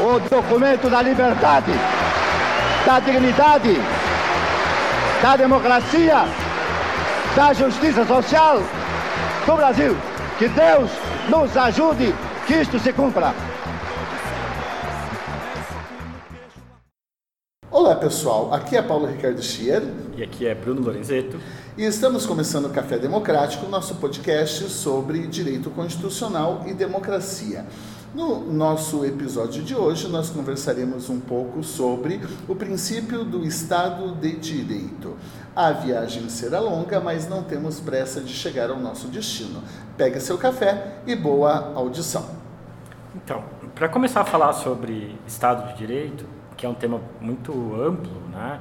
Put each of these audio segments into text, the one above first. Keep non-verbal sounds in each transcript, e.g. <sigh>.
O documento da liberdade, da dignidade, da democracia, da justiça social do Brasil. Que Deus nos ajude que isto se cumpra. Olá pessoal, aqui é Paulo Ricardo Schier E aqui é Bruno Lorenzeto. e estamos começando o Café Democrático, nosso podcast sobre direito constitucional e democracia. No nosso episódio de hoje, nós conversaremos um pouco sobre o princípio do Estado de Direito. A viagem será longa, mas não temos pressa de chegar ao nosso destino. Pega seu café e boa audição. Então, para começar a falar sobre Estado de Direito, que é um tema muito amplo, né?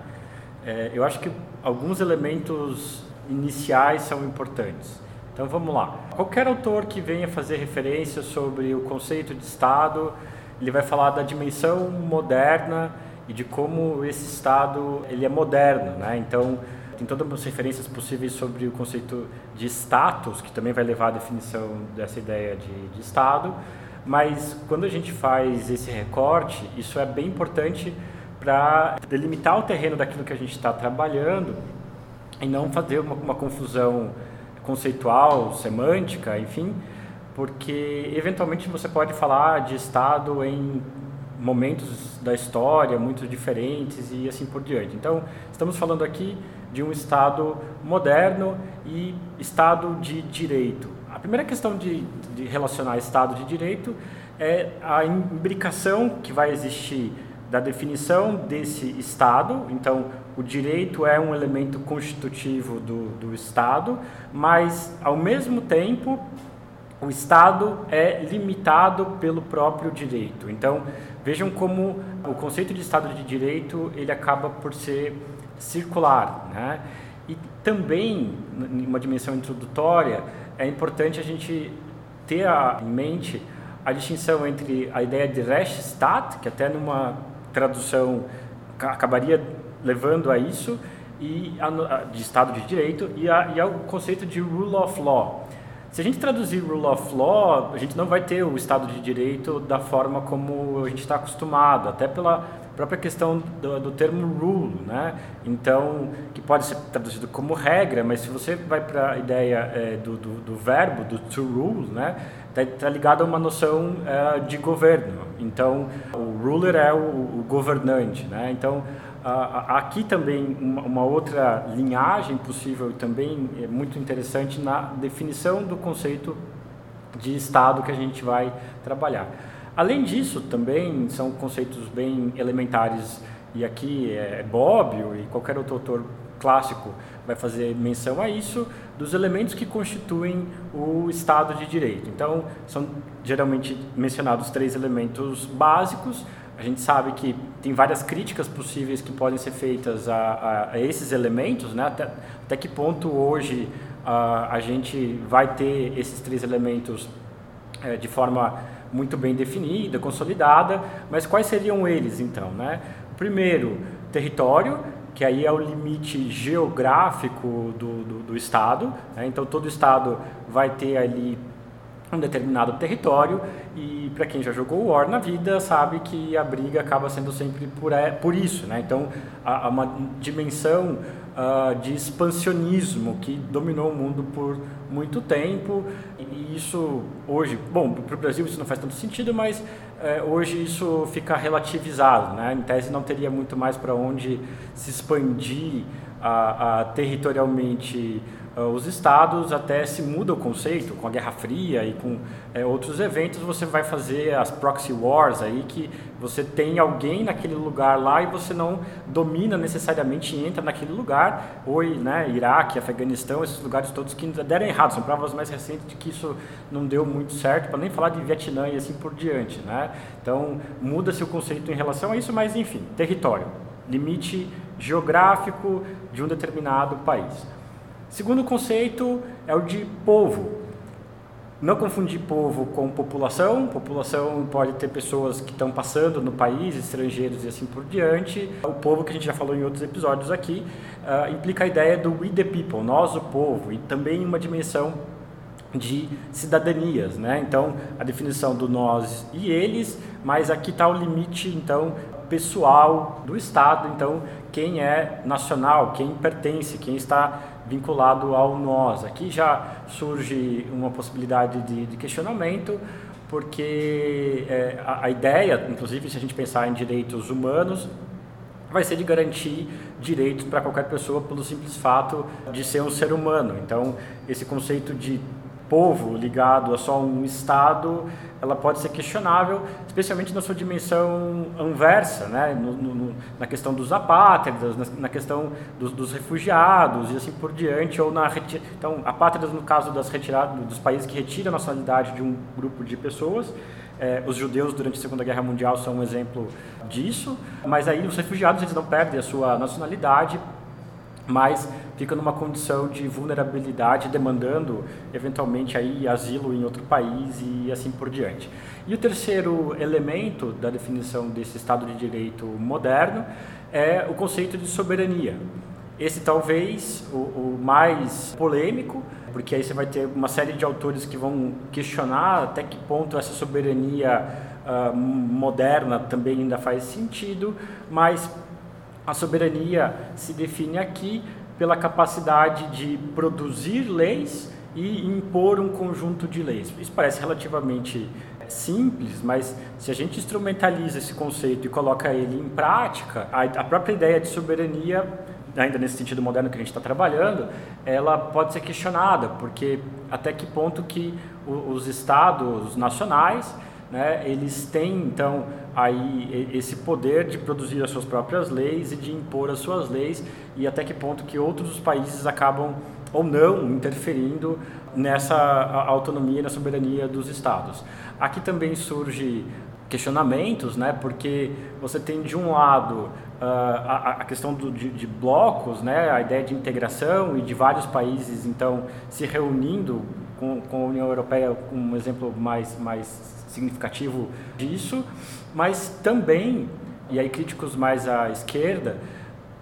é, eu acho que alguns elementos iniciais são importantes. Então vamos lá. Qualquer autor que venha fazer referência sobre o conceito de Estado, ele vai falar da dimensão moderna e de como esse Estado ele é moderno, né? Então tem todas as referências possíveis sobre o conceito de status, que também vai levar à definição dessa ideia de, de Estado. Mas quando a gente faz esse recorte, isso é bem importante para delimitar o terreno daquilo que a gente está trabalhando e não fazer uma, uma confusão conceitual, semântica, enfim, porque eventualmente você pode falar de Estado em momentos da história muito diferentes e assim por diante. Então, estamos falando aqui de um Estado moderno e Estado de direito. A primeira questão de, de relacionar Estado de direito é a imbricação que vai existir da definição desse Estado. Então, o direito é um elemento constitutivo do, do Estado, mas, ao mesmo tempo, o Estado é limitado pelo próprio direito. Então, vejam como o conceito de Estado de Direito ele acaba por ser circular, né? E também, em uma dimensão introdutória, é importante a gente ter a, em mente a distinção entre a ideia de Rechtsstaat, que até numa tradução ca- acabaria levando a isso, e a, de Estado de Direito, e, a, e ao conceito de Rule of Law. Se a gente traduzir Rule of Law, a gente não vai ter o Estado de Direito da forma como a gente está acostumado, até pela própria questão do, do termo rule, né? Então, que pode ser traduzido como regra, mas se você vai para a ideia eh, do, do, do verbo, do to rule, né? Está ligado a uma noção eh, de governo. Então, o ruler é o, o governante, né? Então, aqui também uma, outra linhagem possível também é muito interessante na definição do conceito de Estado que a gente vai trabalhar. Além disso, também são conceitos bem elementares, e aqui é Bobbio e qualquer outro autor clássico vai fazer menção a isso, dos elementos que constituem o Estado de Direito. Então, são geralmente mencionados três elementos básicos. A gente sabe que tem várias críticas possíveis que podem ser feitas a, a- a esses elementos, né? até, até que ponto hoje a, a gente vai ter esses três elementos eh, de forma muito bem definida, consolidada, mas quais seriam eles então? Né? Primeiro, território, que aí é o limite geográfico do, do, do Estado, né? então todo Estado vai ter ali um determinado território e para quem já jogou War na vida sabe que a briga acaba sendo sempre por, é, por isso, né? Então há uma dimensão ah, de expansionismo que dominou o mundo por muito tempo e isso hoje, bom, para o Brasil isso não faz tanto sentido, mas eh, hoje isso fica relativizado, né? Em tese não teria muito mais para onde se expandir a, a territorialmente uh, os estados até se muda o conceito com a Guerra Fria e com é, outros eventos você vai fazer as proxy wars aí que você tem alguém naquele lugar lá e você não domina necessariamente e entra naquele lugar. Oi né Iraque Afeganistão esses lugares todos que deram errado. São provas mais recentes de que isso não deu muito certo para nem falar de Vietnã e assim por diante né? Então muda-se o conceito em relação a isso mas enfim território limite geográfico de um determinado país Segundo conceito é o de povo. Não confundir povo com população. População pode ter pessoas que estão passando no país, estrangeiros e assim por diante. O povo, que a gente já falou em outros episódios aqui, uh, implica a ideia do we the people, nós o povo, e também uma dimensão de cidadanias, né? Então, a definição do nós e eles, mas aqui está o limite, então, pessoal do Estado. Então, quem é nacional, quem pertence, quem está vinculado ao nós. Aqui já surge uma possibilidade de, de questionamento, porque é, a, a ideia, inclusive se a gente pensar em direitos humanos, vai ser de garantir direitos para qualquer pessoa pelo simples fato de ser um ser humano. Então, esse conceito de povo ligado a só um Estado, ela pode ser questionável, especialmente na sua dimensão inversa, né? No, no, na questão dos apátridas, na, na questão dos, dos, refugiados e assim por diante, ou na então apátridas no caso das retiradas dos países que retiram a nacionalidade de um grupo de pessoas. É, os judeus durante a Segunda Guerra Mundial são um exemplo disso, mas aí os refugiados eles não perdem a sua nacionalidade, mas fica numa condição de vulnerabilidade, demandando eventualmente aí asilo em outro país e assim por diante. E o terceiro elemento da definição desse Estado de Direito moderno é o conceito de soberania. Esse talvez o, o mais polêmico, porque aí você vai ter uma série de autores que vão questionar até que ponto essa soberania uh, moderna também ainda faz sentido, mas a soberania se define aqui pela capacidade de produzir leis e impor um conjunto de leis. Isso parece relativamente simples, mas se a gente instrumentaliza esse conceito e coloca ele em prática, a, própria ideia de soberania, ainda nesse sentido moderno que a gente está trabalhando, ela pode ser questionada, porque até que ponto que os estados nacionais né, eles têm então aí esse poder de produzir as suas próprias leis e de impor as suas leis e até que ponto que outros países acabam ou não interferindo nessa autonomia na soberania dos estados. Aqui também surge questionamentos, né, porque você tem de um lado Uh, a, a, questão do, de, de, blocos, né, a ideia de integração e de vários países então se reunindo com, com a União Europeia, um exemplo mais, mais significativo disso, mas também, e aí críticos mais à esquerda,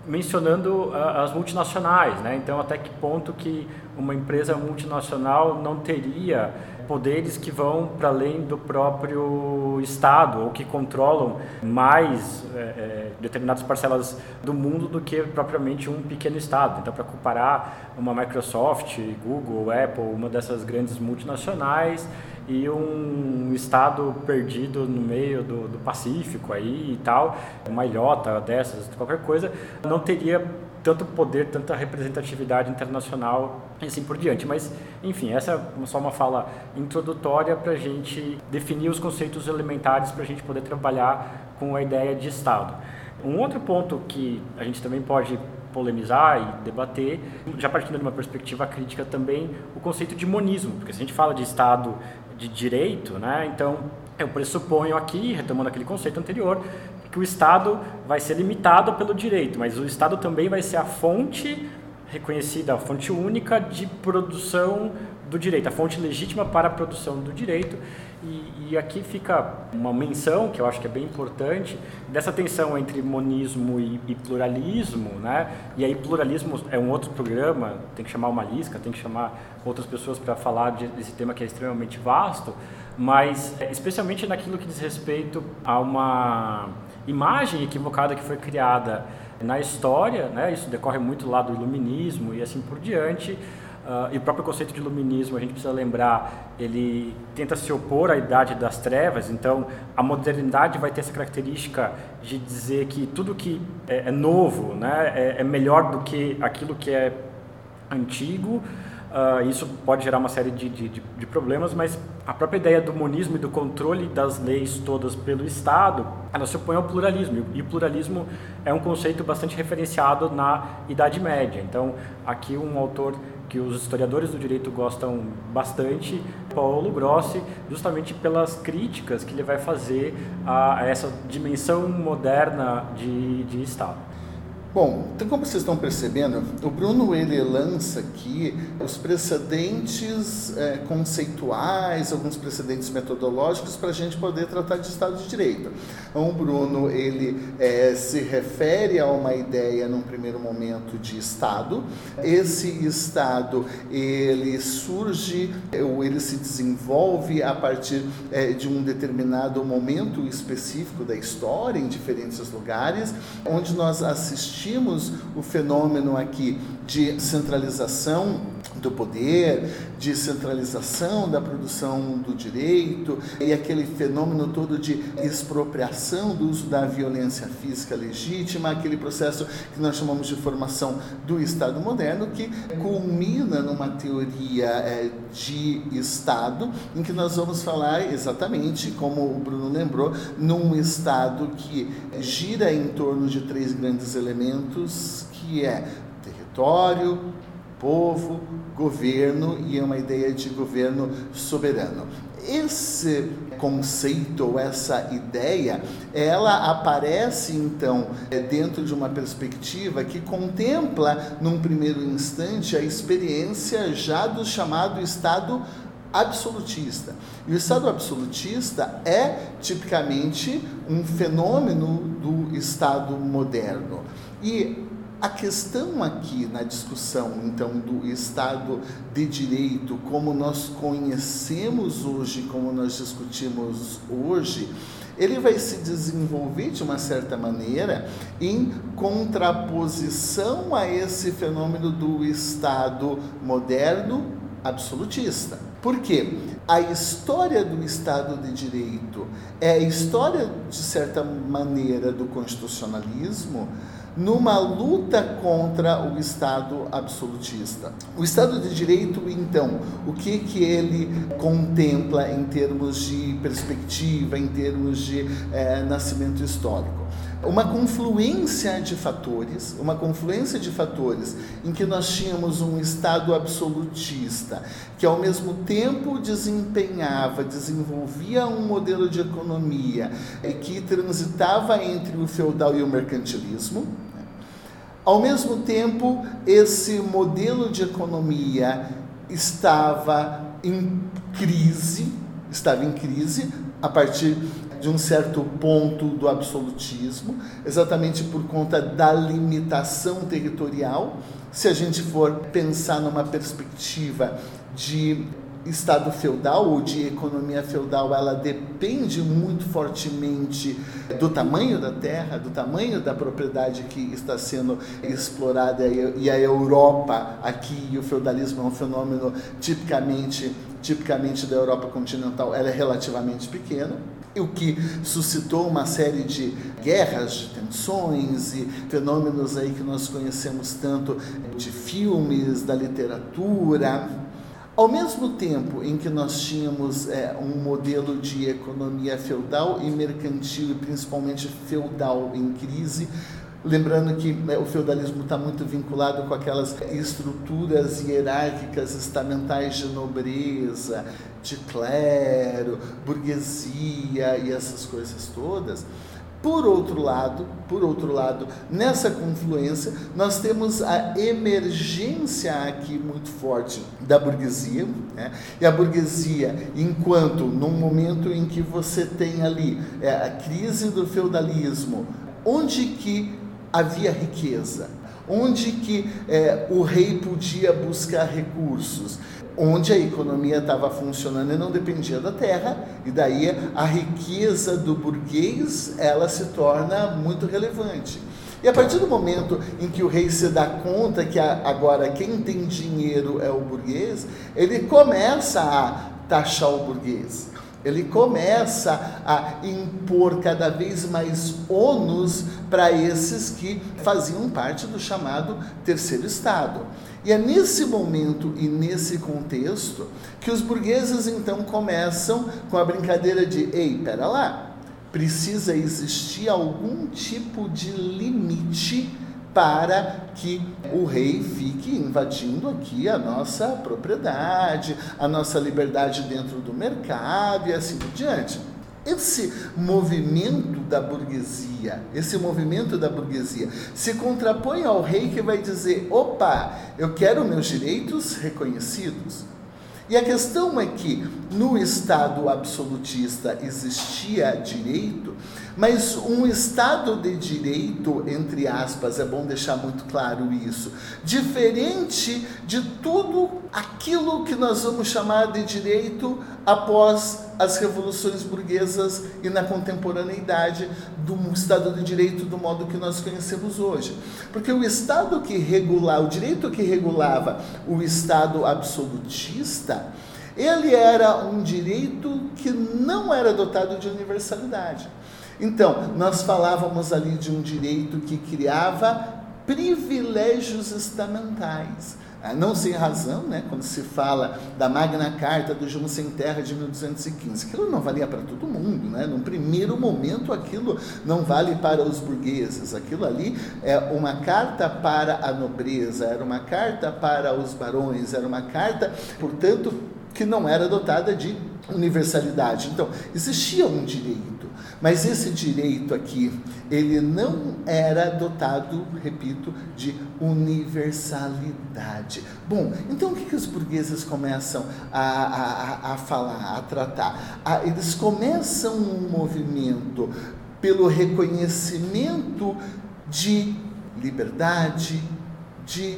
mencionando as multinacionais, né? Então, até que ponto que uma empresa multinacional não teria poderes que vão para além do próprio Estado ou que controlam mais é, determinadas parcelas do mundo do que propriamente um pequeno Estado. Então, para comparar uma Microsoft, Google, Apple, uma dessas grandes multinacionais e um estado perdido no meio do, do Pacífico aí e tal, uma ilhota dessas, qualquer coisa, não teria tanto poder, tanta representatividade internacional e assim por diante. Mas, enfim, essa é só uma fala introdutória para a gente definir os conceitos elementares para a gente poder trabalhar com a ideia de Estado. Um outro ponto que a gente também pode polemizar e debater, já partindo de uma perspectiva crítica também, o conceito de monismo, porque se a gente fala de Estado de direito, né? Então, eu pressuponho aqui, retomando aquele conceito anterior, que o Estado vai ser limitado pelo direito, mas o Estado também vai ser a fonte reconhecida, a fonte única de produção do direito, a fonte legítima para a produção do direito. E, e, aqui fica uma menção, que eu acho que é bem importante, dessa tensão entre monismo e, e, pluralismo, né? E aí pluralismo é um outro programa, tem que chamar uma lisca, tem que chamar outras pessoas para falar de, desse tema que é extremamente vasto, mas é, especialmente naquilo que diz respeito a uma imagem equivocada que foi criada na história, né? Isso decorre muito lá do iluminismo e assim por diante, Uh, e o próprio conceito de iluminismo, a gente precisa lembrar, ele tenta se opor à idade das trevas, então a modernidade vai ter essa característica de dizer que tudo que é, é novo né, é, é, melhor do que aquilo que é antigo, Uh, isso pode gerar uma série de, de, de, problemas, mas a própria ideia do monismo e do controle das leis todas pelo Estado, ela se opõe ao pluralismo. E o pluralismo é um conceito bastante referenciado na Idade Média. Então, aqui um autor que os historiadores do direito gostam bastante, Paulo Grossi, justamente pelas críticas que ele vai fazer a, essa dimensão moderna de, de Estado. Bom, então como vocês estão percebendo, o Bruno ele lança aqui os precedentes é, conceituais, alguns precedentes metodológicos para a gente poder tratar de Estado de Direito. Então, o Bruno ele é, se refere a uma ideia num primeiro momento de Estado. Esse Estado ele surge ou ele se desenvolve a partir é, de um determinado momento específico da história em diferentes lugares, onde nós assistimos assistimos o fenômeno aqui de centralização do poder, de centralização da produção do direito e aquele fenômeno todo de expropriação do uso da violência física legítima, aquele processo que nós chamamos de formação do Estado moderno, que culmina numa teoria é, de Estado, em que nós vamos falar exatamente, como o Bruno lembrou, num Estado que gira em torno de três grandes elementos, que é território, povo, governo e é uma ideia de governo soberano. Esse conceito ou essa ideia, ela aparece então é, dentro de uma perspectiva que contempla, num primeiro instante, a experiência já do chamado Estado absolutista. E o Estado absolutista é tipicamente um fenômeno do Estado moderno. E a questão aqui na discussão, então, do Estado de Direito, como nós conhecemos hoje, como nós discutimos hoje, ele vai se desenvolver de uma certa maneira em contraposição a esse fenômeno do Estado moderno absolutista. Por quê? A história do Estado de Direito é a história, de certa maneira, do constitucionalismo, numa luta contra o Estado absolutista. O Estado de Direito, então, o que, que ele contempla em termos de perspectiva, em termos de é, nascimento histórico? Uma confluência de fatores, uma confluência de fatores em que nós tínhamos um Estado absolutista, que ao mesmo tempo desempenhava, desenvolvia um modelo de economia que transitava entre o feudal e o mercantilismo, ao mesmo tempo, esse modelo de economia estava em crise, estava em crise a partir de um certo ponto do absolutismo, exatamente por conta da limitação territorial. Se a gente for pensar numa perspectiva de Estado feudal ou de economia feudal, ela depende muito fortemente do tamanho da terra, do tamanho da propriedade que está sendo explorada e a Europa aqui e o feudalismo é um fenômeno tipicamente tipicamente da Europa continental, ela é relativamente pequena o que suscitou uma série de guerras, de tensões e fenômenos aí que nós conhecemos tanto de filmes, da literatura, ao mesmo tempo em que nós tínhamos é, um modelo de economia feudal e mercantil, e principalmente feudal em crise, lembrando que né, o feudalismo está muito vinculado com aquelas estruturas hierárquicas estamentais de nobreza, de clero, burguesia e essas coisas todas. Por outro lado, por outro lado, nessa confluência, nós temos a emergência aqui muito forte da burguesia, né? e a burguesia, enquanto num momento em que você tem ali é, a crise do feudalismo, onde que havia riqueza, onde que é, o rei podia buscar recursos, onde a economia estava funcionando e não dependia da terra, e daí a riqueza do burguês ela se torna muito relevante. E a partir do momento em que o rei se dá conta que agora quem tem dinheiro é o burguês, ele começa a taxar o burguês. Ele começa a impor cada vez mais ônus para esses que faziam parte do chamado terceiro estado. E é nesse momento e nesse contexto que os burgueses então começam com a brincadeira de: ei, pera lá, precisa existir algum tipo de limite para que o rei fique invadindo aqui a nossa propriedade, a nossa liberdade dentro do mercado e assim por diante. Esse movimento da burguesia, esse movimento da burguesia se contrapõe ao rei que vai dizer: opa, eu quero meus direitos reconhecidos. E a questão é que no Estado absolutista existia direito, mas um Estado de direito, entre aspas, é bom deixar muito claro isso, diferente de tudo aquilo que nós vamos chamar de direito após as revoluções burguesas e na contemporaneidade do Estado de Direito do modo que nós conhecemos hoje. Porque o Estado que regulava, o direito que regulava o Estado absolutista, ele era um direito que não era dotado de universalidade. Então, nós falávamos ali de um direito que criava privilégios estamentais. Ah, não sem razão, né, quando se fala da Magna Carta do João Sem Terra de 1215. Aquilo não valia para todo mundo. Né? Num primeiro momento, aquilo não vale para os burgueses. Aquilo ali é uma carta para a nobreza, era uma carta para os barões, era uma carta, portanto, que não era dotada de universalidade. Então, existia um direito mas esse direito aqui, ele não era dotado, repito, de universalidade. Bom, então o que, que os burgueses começam a, a, a falar, a tratar? eles começam um movimento pelo reconhecimento de liberdade, de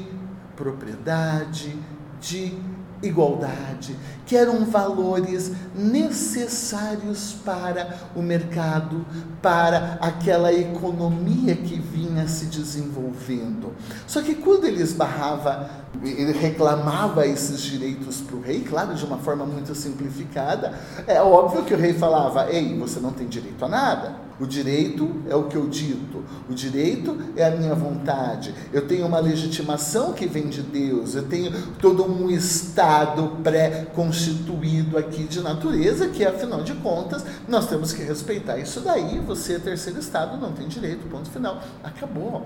propriedade, de igualdade, que eram valores necessários para o mercado, para aquela economia que vinha se desenvolvendo. Só que quando ele esbarrava, ele reclamava esses direitos para o rei, claro, de uma forma muito simplificada, é óbvio que o rei falava: Ei, você não tem direito a nada. O direito é o que eu dito, o direito é a minha vontade. Eu tenho uma legitimação que vem de Deus, eu tenho todo um estado pré-constituído aqui de natureza, que afinal de contas nós temos que respeitar isso daí. Você é terceiro estado, não tem direito, ponto final. Acabou.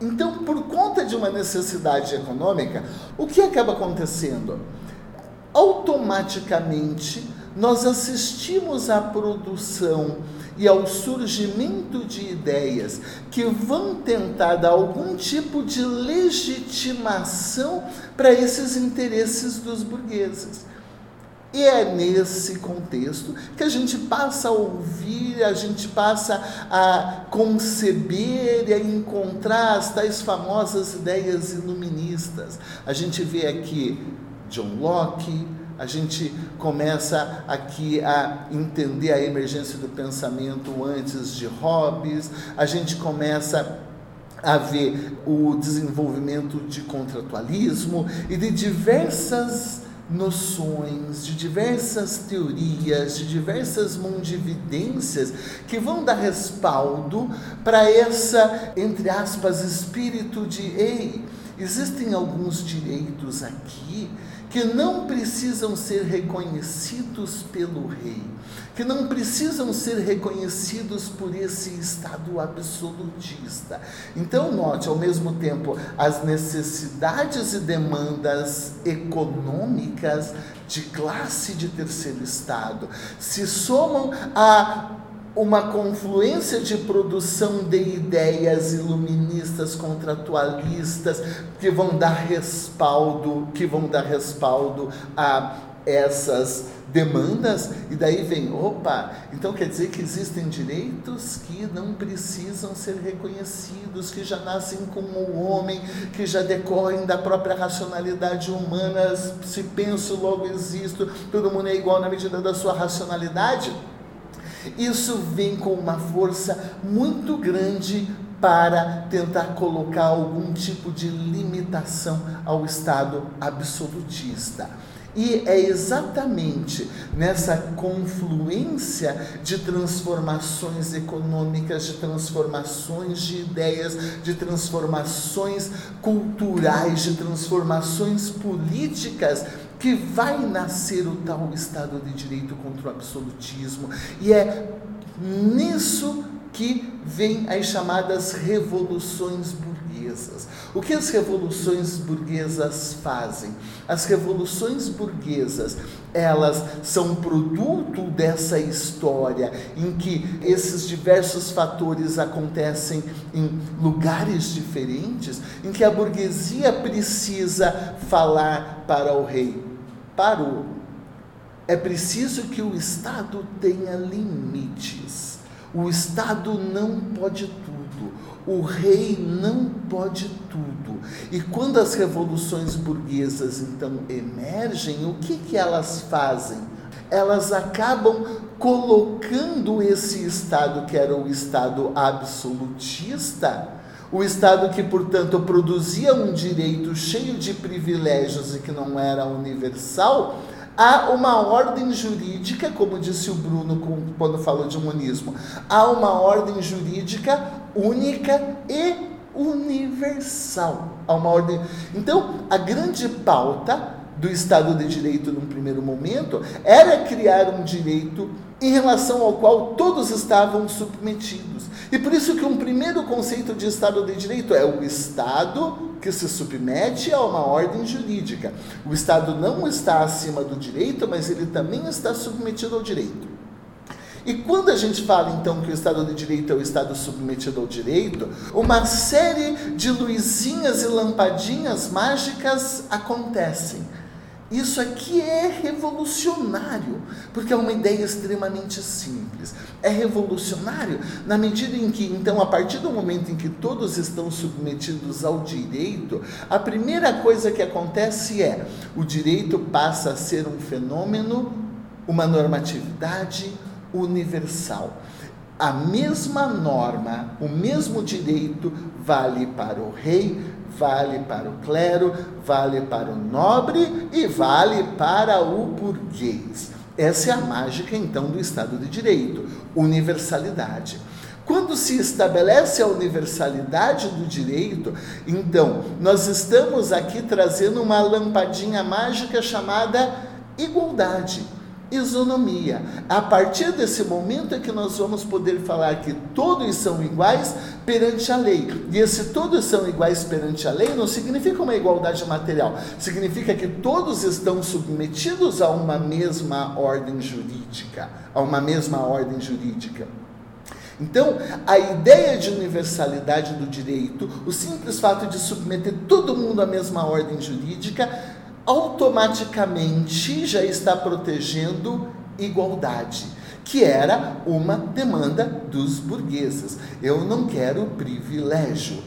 Então, por conta de uma necessidade econômica, o que acaba acontecendo? Automaticamente nós assistimos à produção e ao surgimento de ideias que vão tentar dar algum tipo de legitimação para esses interesses dos burgueses. E é nesse contexto que a gente passa a ouvir, a gente passa a conceber e a encontrar as tais famosas ideias iluministas. A gente vê aqui John Locke, a gente começa aqui a entender a emergência do pensamento antes de Hobbes, a gente começa a ver o desenvolvimento de contratualismo e de diversas noções, de diversas teorias, de diversas mundividências que vão dar respaldo para essa, entre aspas, espírito de ei, existem alguns direitos aqui que não precisam ser reconhecidos pelo rei, que não precisam ser reconhecidos por esse Estado absolutista. Então, note, ao mesmo tempo, as necessidades e demandas econômicas de classe de terceiro Estado se somam a uma confluência de produção de ideias iluministas, contratualistas, que vão dar respaldo, que vão dar respaldo a essas demandas, e daí vem, opa, então quer dizer que existem direitos que não precisam ser reconhecidos, que já nascem como o homem, que já decorrem da própria racionalidade humana, se penso, logo existo, todo mundo é igual na medida da sua racionalidade. Isso vem com uma força muito grande para tentar colocar algum tipo de limitação ao Estado absolutista. E é exatamente nessa confluência de transformações econômicas, de transformações de ideias, de transformações culturais, de transformações políticas que vai nascer o tal Estado de Direito contra o absolutismo. E é nisso que vem as chamadas revoluções burguesas. O que as revoluções burguesas fazem? As revoluções burguesas, elas são produto dessa história em que esses diversos fatores acontecem em lugares diferentes, em que a burguesia precisa falar para o rei, parou. É preciso que o Estado tenha limites. O Estado não pode tudo. O rei não pode tudo. E quando as revoluções burguesas então emergem, o que, que elas fazem? Elas acabam colocando esse Estado, que era o Estado absolutista, o Estado que, portanto, produzia um direito cheio de privilégios e que não era universal, há uma ordem jurídica, como disse o Bruno quando falou de humanismo, há uma ordem jurídica única e universal. Há uma ordem. Então, a grande pauta do Estado de Direito num primeiro momento era criar um direito em relação ao qual todos estavam submetidos. E por isso que um primeiro conceito de Estado de Direito é o Estado que se submete a uma ordem jurídica. O Estado não está acima do direito, mas ele também está submetido ao direito. E quando a gente fala então que o Estado de Direito é o Estado submetido ao direito, uma série de luzinhas e lampadinhas mágicas acontecem. Isso aqui é revolucionário, porque é uma ideia extremamente simples. É revolucionário na medida em que, então, a partir do momento em que todos estão submetidos ao direito, a primeira coisa que acontece é o direito passa a ser um fenômeno, uma normatividade universal. A mesma norma, o mesmo direito vale para o rei, vale para o clero, vale para o nobre e vale para o burguês. Essa é a mágica então do Estado de Direito, universalidade. Quando se estabelece a universalidade do direito, então nós estamos aqui trazendo uma lampadinha mágica chamada igualdade isonomia. A partir desse momento é que nós vamos poder falar que todos são iguais perante a lei. E esse todos são iguais perante a lei não significa uma igualdade material, significa que todos estão submetidos a uma mesma ordem jurídica, a uma mesma ordem jurídica. Então, a ideia de universalidade do direito, o simples fato de submeter todo mundo à mesma ordem jurídica, automaticamente já está protegendo igualdade, que era uma demanda dos burgueses. Eu não quero privilégio,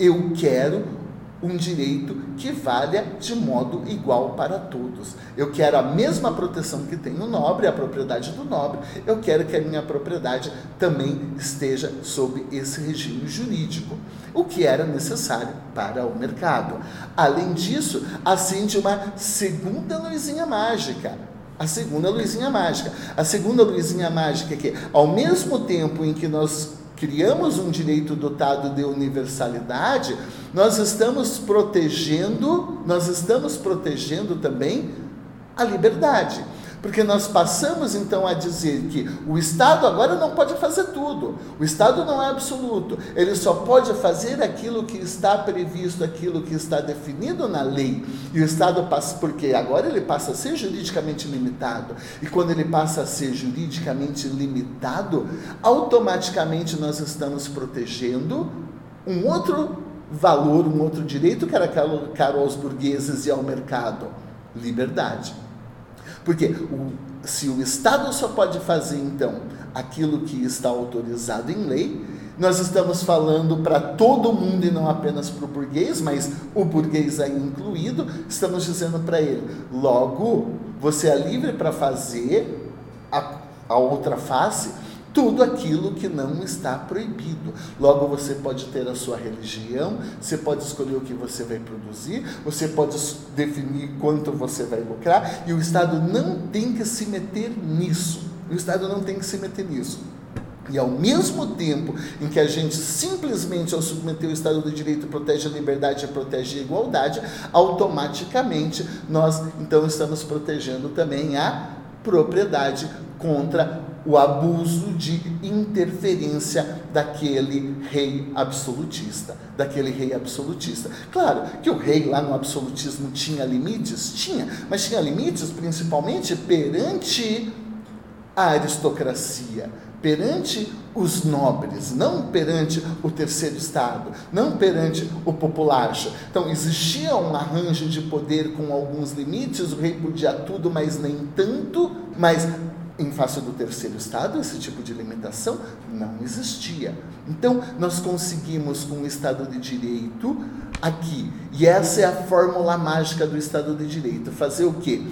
eu quero um direito que valha de modo igual para todos. Eu quero a mesma proteção que tem o nobre, a propriedade do nobre, eu quero que a minha propriedade também esteja sob esse regime jurídico, o que era necessário para o mercado. Além disso, acende uma segunda luzinha mágica. A segunda luzinha mágica. A segunda luzinha mágica é que, ao mesmo tempo em que nós criamos um direito dotado de universalidade, nós estamos protegendo, nós estamos protegendo também a liberdade. Porque nós passamos então a dizer que o Estado agora não pode fazer tudo. O Estado não é absoluto. Ele só pode fazer aquilo que está previsto, aquilo que está definido na lei. E o Estado passa, porque agora ele passa a ser juridicamente limitado. E quando ele passa a ser juridicamente limitado, automaticamente nós estamos protegendo um outro valor, um outro direito que era caro aos burgueses e ao mercado: liberdade. Porque o, se o Estado só pode fazer, então, aquilo que está autorizado em lei, nós estamos falando para todo mundo e não apenas para o burguês, mas o burguês aí incluído, estamos dizendo para ele: logo, você é livre para fazer a, a outra face tudo aquilo que não está proibido. Logo, você pode ter a sua religião, você pode escolher o que você vai produzir, você pode definir quanto você vai lucrar, e o Estado não tem que se meter nisso. O Estado não tem que se meter nisso. E ao mesmo tempo em que a gente simplesmente, ao submeter o Estado de Direito, protege a liberdade e protege a igualdade, automaticamente nós então estamos protegendo também a propriedade contra o abuso de interferência daquele rei absolutista, daquele rei absolutista. Claro que o rei lá no absolutismo tinha limites, tinha, mas tinha limites principalmente perante a aristocracia, perante os nobres, não perante o terceiro estado, não perante o populacho. Então existia um arranjo de poder com alguns limites, o rei podia tudo, mas nem tanto, mas em face do terceiro estado, esse tipo de limitação não existia. Então, nós conseguimos o Estado de Direito aqui, e essa é a fórmula mágica do Estado de Direito, fazer o quê?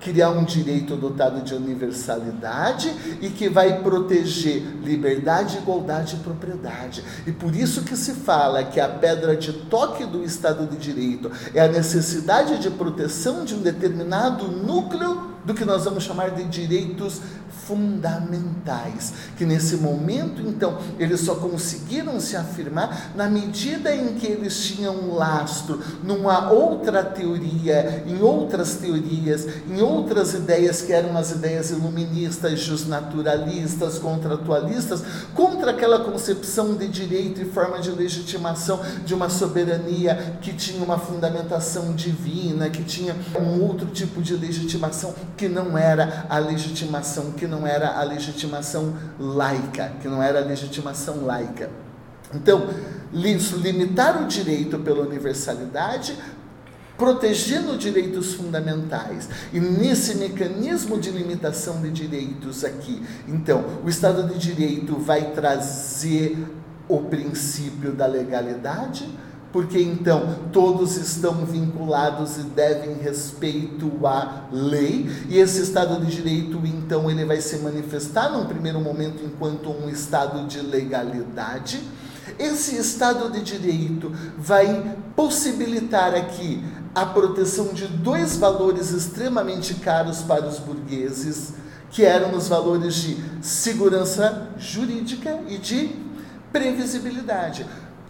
criar um direito dotado de universalidade e que vai proteger liberdade, igualdade e propriedade. E por isso que se fala que a pedra de toque do Estado de Direito é a necessidade de proteção de um determinado núcleo do que nós vamos chamar de direitos fundamentais, que nesse momento, então, eles só conseguiram se afirmar na medida em que eles tinham um lastro numa outra teoria, em outras teorias, em outras ideias que eram as ideias iluministas, justnaturalistas, contratualistas, contra aquela concepção de direito e forma de legitimação de uma soberania que tinha uma fundamentação divina, que tinha um outro tipo de legitimação que não era a legitimação que não era a legitimação laica, que não era a legitimação laica. Então, limitar o direito pela universalidade, protegendo direitos fundamentais. E nesse mecanismo de limitação de direitos aqui, então, o Estado de Direito vai trazer o princípio da legalidade, porque então todos estão vinculados e devem respeito à lei, e esse Estado de Direito, então, ele vai se manifestar num primeiro momento enquanto um Estado de legalidade. Esse Estado de Direito vai possibilitar aqui a proteção de dois valores extremamente caros para os burgueses, que eram os valores de segurança jurídica e de previsibilidade.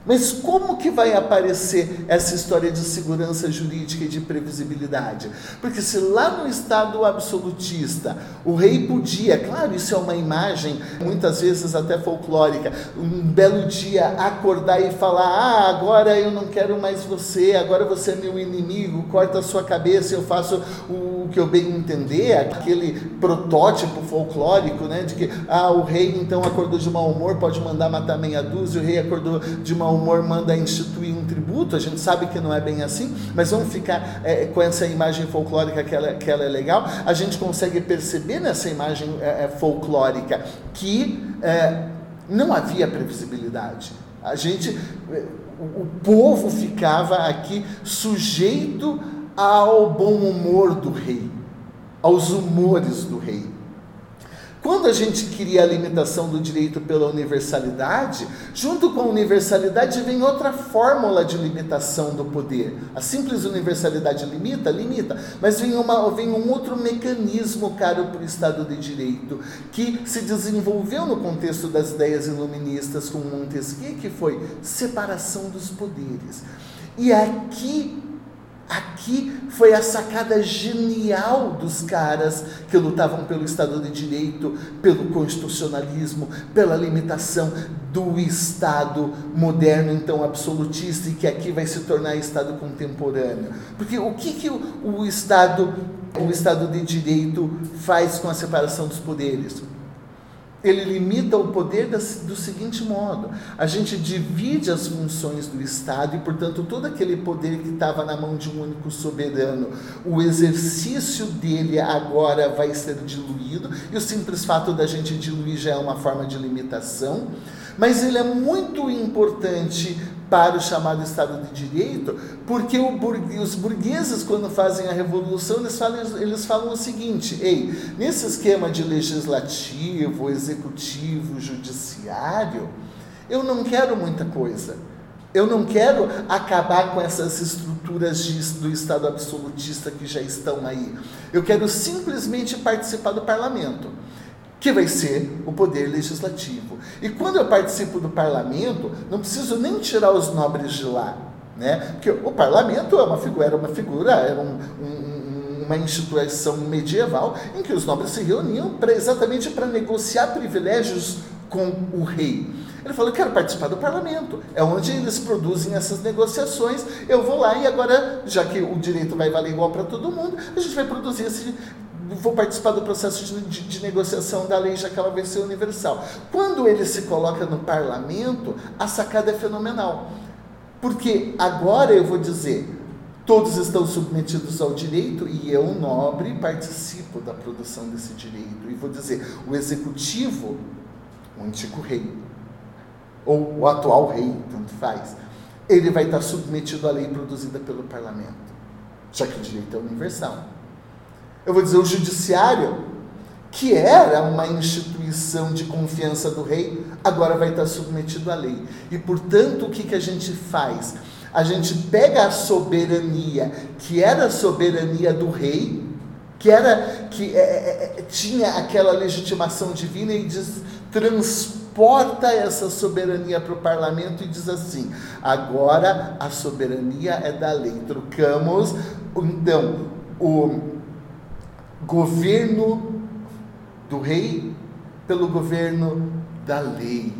Mas como que vai aparecer essa história de segurança jurídica e de previsibilidade? Porque se lá no estado absolutista o rei podia, claro, isso é uma imagem muitas vezes até folclórica, um belo dia acordar e falar: "Ah, agora eu não quero mais você, agora você é meu inimigo, corta a sua cabeça, eu faço o que eu bem entender", aquele protótipo folclórico, né, de que ah, o rei então acordou de mau humor, pode mandar matar meia dúzia, o rei acordou de mau humor manda instituir um tributo, a gente sabe que não é bem assim, mas vamos ficar é, com essa imagem folclórica que ela, que ela é legal. A gente consegue perceber nessa imagem é, é folclórica que é, não havia previsibilidade. A gente, é, o povo ficava aqui sujeito ao bom humor do rei, aos humores do rei. Quando a gente cria a limitação do direito pela universalidade, junto com a universalidade vem outra fórmula de limitação do poder. A simples universalidade limita? Limita. Mas vem, uma, vem um outro mecanismo caro para o Estado de Direito, que se desenvolveu no contexto das ideias iluministas com Montesquieu, que foi separação dos poderes. E aqui Aqui foi a sacada genial dos caras que lutavam pelo Estado de Direito, pelo constitucionalismo, pela limitação do Estado moderno, então absolutista, e que aqui vai se tornar Estado contemporâneo. Porque o que, que o, o Estado, o Estado de Direito faz com a separação dos poderes? Ele limita o poder do seguinte modo: a gente divide as funções do Estado e, portanto, todo aquele poder que estava na mão de um único soberano, o exercício dele agora vai ser diluído, e o simples fato da gente diluir já é uma forma de limitação, mas ele é muito importante para o chamado Estado de Direito, porque os burgueses, quando fazem a revolução, eles falam, eles falam o seguinte: ei, nesse esquema de legislativo, executivo, judiciário, eu não quero muita coisa. Eu não quero acabar com essas estruturas de, do Estado absolutista que já estão aí. Eu quero simplesmente participar do parlamento que vai ser o poder legislativo. E quando eu participo do parlamento, não preciso nem tirar os nobres de lá, né? Porque o parlamento é uma figura, era uma figura, era um, um, uma instituição medieval em que os nobres se reuniam pra, exatamente para negociar privilégios com o rei. Ele falou: quero participar do parlamento. É onde eles produzem essas negociações. Eu vou lá e agora, já que o direito vai valer igual para todo mundo, a gente vai produzir esse, vou participar do processo de, de, de, negociação da lei, já que ela vai ser universal. Quando ele se coloca no parlamento, a sacada é fenomenal. Porque agora eu vou dizer, todos estão submetidos ao direito e eu, nobre, participo da produção desse direito. E vou dizer, o executivo, o antigo rei, ou o atual rei, tanto faz, ele vai estar submetido à lei produzida pelo parlamento, já que o direito é universal eu vou dizer, o judiciário, que era uma instituição de confiança do rei, agora vai estar submetido à lei. E, portanto, o que, que a gente faz? A gente pega a soberania, que era a soberania do rei, que era que é, é, é tinha aquela legitimação divina e diz, transporta essa soberania para o parlamento e diz assim: agora a soberania é da lei. Trocamos, então, o governo do rei pelo governo da lei,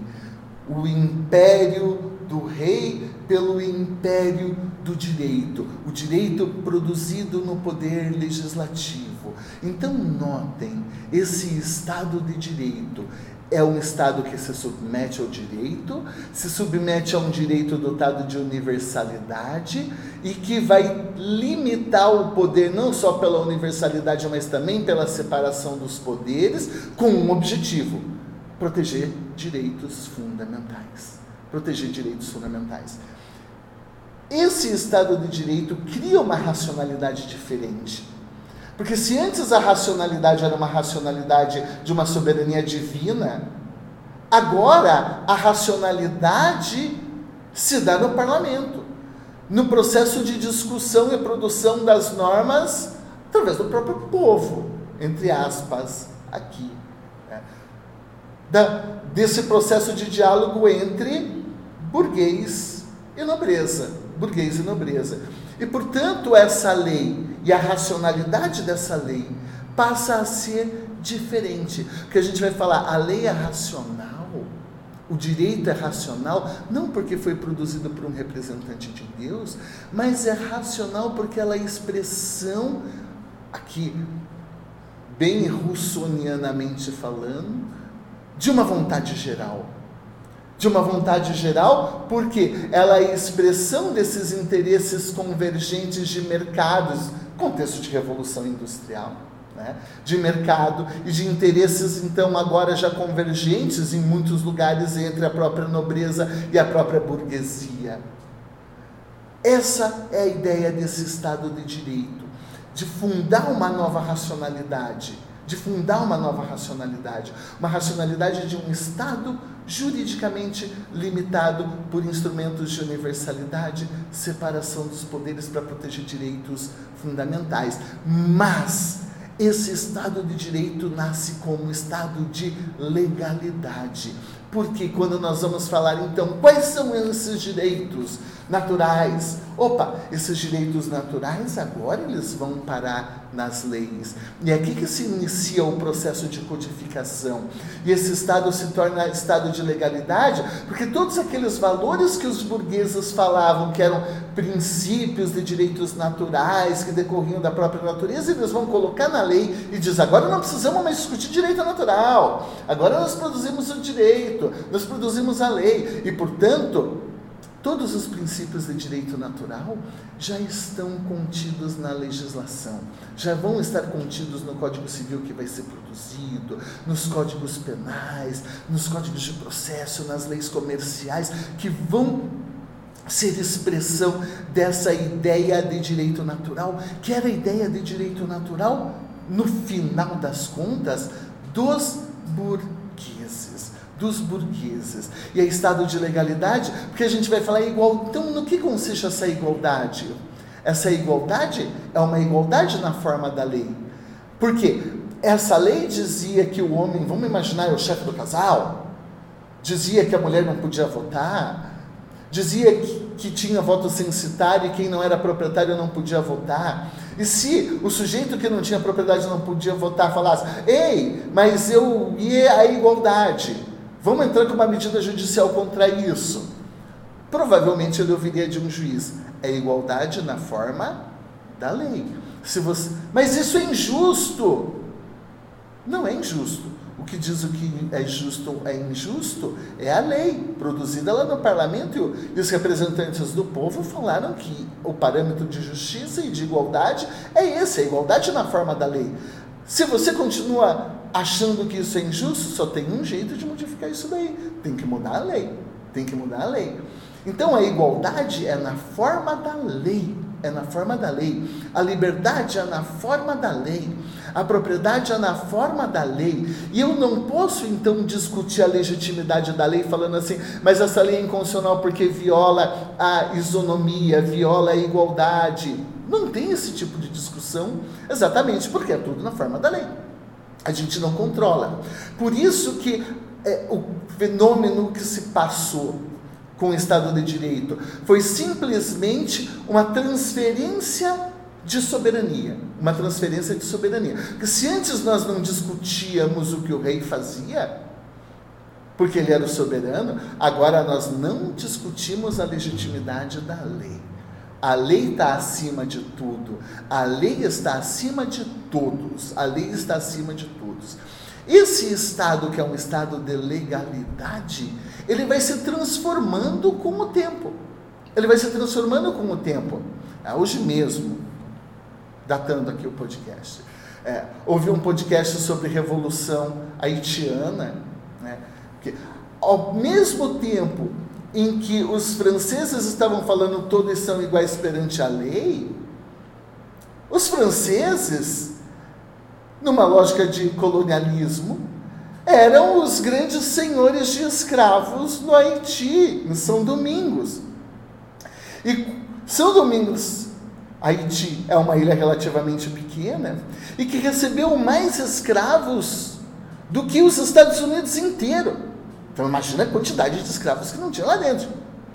o império do rei pelo império do direito, o direito produzido no poder legislativo. Então, notem, esse Estado de Direito é um Estado que se submete ao direito, se submete a um direito dotado de universalidade e que vai limitar o poder não só pela universalidade, mas também pela separação dos poderes, com um objetivo: proteger direitos fundamentais. Proteger direitos fundamentais. Esse Estado de Direito cria uma racionalidade diferente. Porque se antes a racionalidade era uma racionalidade de uma soberania divina, agora a racionalidade se dá no parlamento, no processo de discussão e produção das normas através do próprio povo, entre aspas, aqui. Né? Da, desse processo de diálogo entre burguês e nobreza. Burguês e nobreza. E, portanto, essa lei e a racionalidade dessa lei passa a ser diferente. Porque a gente vai falar, a lei é racional, o direito é racional, não porque foi produzido por um representante de Deus, mas é racional porque ela é expressão, aqui, bem russonianamente falando, de uma vontade geral de uma vontade geral, porque ela é expressão desses interesses convergentes de mercados, contexto de revolução industrial, né? de mercado e de interesses, então, agora já convergentes em muitos lugares entre a própria nobreza e a própria burguesia. Essa é a ideia desse Estado de Direito, de fundar uma nova racionalidade de fundar uma nova racionalidade, uma racionalidade de um Estado juridicamente limitado por instrumentos de universalidade, separação dos poderes para proteger direitos fundamentais. Mas esse Estado de Direito nasce como Estado de legalidade. Porque quando nós vamos falar então quais são esses direitos naturais, opa, esses direitos naturais agora eles vão parar nas leis. E é aqui que se inicia o processo de codificação. E esse Estado se torna Estado de legalidade, porque todos aqueles valores que os burgueses falavam, que eram princípios de direitos naturais, que decorriam da própria natureza, eles vão colocar na lei e diz: agora não precisamos mais discutir direito natural, agora nós produzimos o direito, nós produzimos a lei. E, portanto, Todos os princípios de direito natural já estão contidos na legislação, já vão estar contidos no Código Civil que vai ser produzido, nos códigos penais, nos códigos de processo, nas leis comerciais, que vão ser expressão dessa ideia de direito natural, que era a ideia de direito natural, no final das contas, dos burgueses. Dos burgueses. E é estado de legalidade, porque a gente vai falar igual. Então, no que consiste essa igualdade? Essa igualdade é uma igualdade na forma da lei. Por quê? Essa lei dizia que o homem, vamos imaginar, é o chefe do casal, dizia que a mulher não podia votar, dizia que, que tinha voto censitário e quem não era proprietário não podia votar. E se o sujeito que não tinha propriedade não podia votar falasse: Ei, mas eu ia a igualdade, vamos entrar com uma medida judicial contra isso. Provavelmente ele ouviria de um juiz: É igualdade na forma da lei. Se você, mas isso é injusto. Não é injusto. O que diz o que é justo é injusto é a lei produzida lá no parlamento e os representantes do povo falaram que o parâmetro de justiça e de igualdade é esse, a igualdade na forma da lei. Se você continua achando que isso é injusto, só tem um jeito de modificar isso daí. Tem que mudar a lei. Tem que mudar a lei. Então a igualdade é na forma da lei é na forma da lei, a liberdade é na forma da lei, a propriedade é na forma da lei. E eu não posso então discutir a legitimidade da lei falando assim, mas essa lei é inconstitucional porque viola a isonomia, viola a igualdade. Não tem esse tipo de discussão, exatamente porque é tudo na forma da lei. A gente não controla. Por isso que é, o fenômeno que se passou com o Estado de Direito. Foi simplesmente uma transferência de soberania. Uma transferência de soberania. Porque se antes nós não discutíamos o que o rei fazia, porque ele era o soberano, agora nós não discutimos a legitimidade da lei. A lei está acima de tudo. A lei está acima de todos. A lei está acima de todos. Esse estado, que é um estado de legalidade, ele vai se transformando com o tempo. Ele vai se transformando com o tempo. É, hoje mesmo, datando aqui o podcast, é, houve um podcast sobre revolução haitiana, né, que, ao mesmo tempo em que os franceses estavam falando todos são iguais perante a lei, os franceses, numa lógica de colonialismo, eram os grandes senhores de escravos no Haiti, em São Domingos. E São Domingos, Haiti, é uma ilha relativamente pequena e que recebeu mais escravos do que os Estados Unidos inteiro. Então imagina a quantidade de escravos que não tinha lá dentro.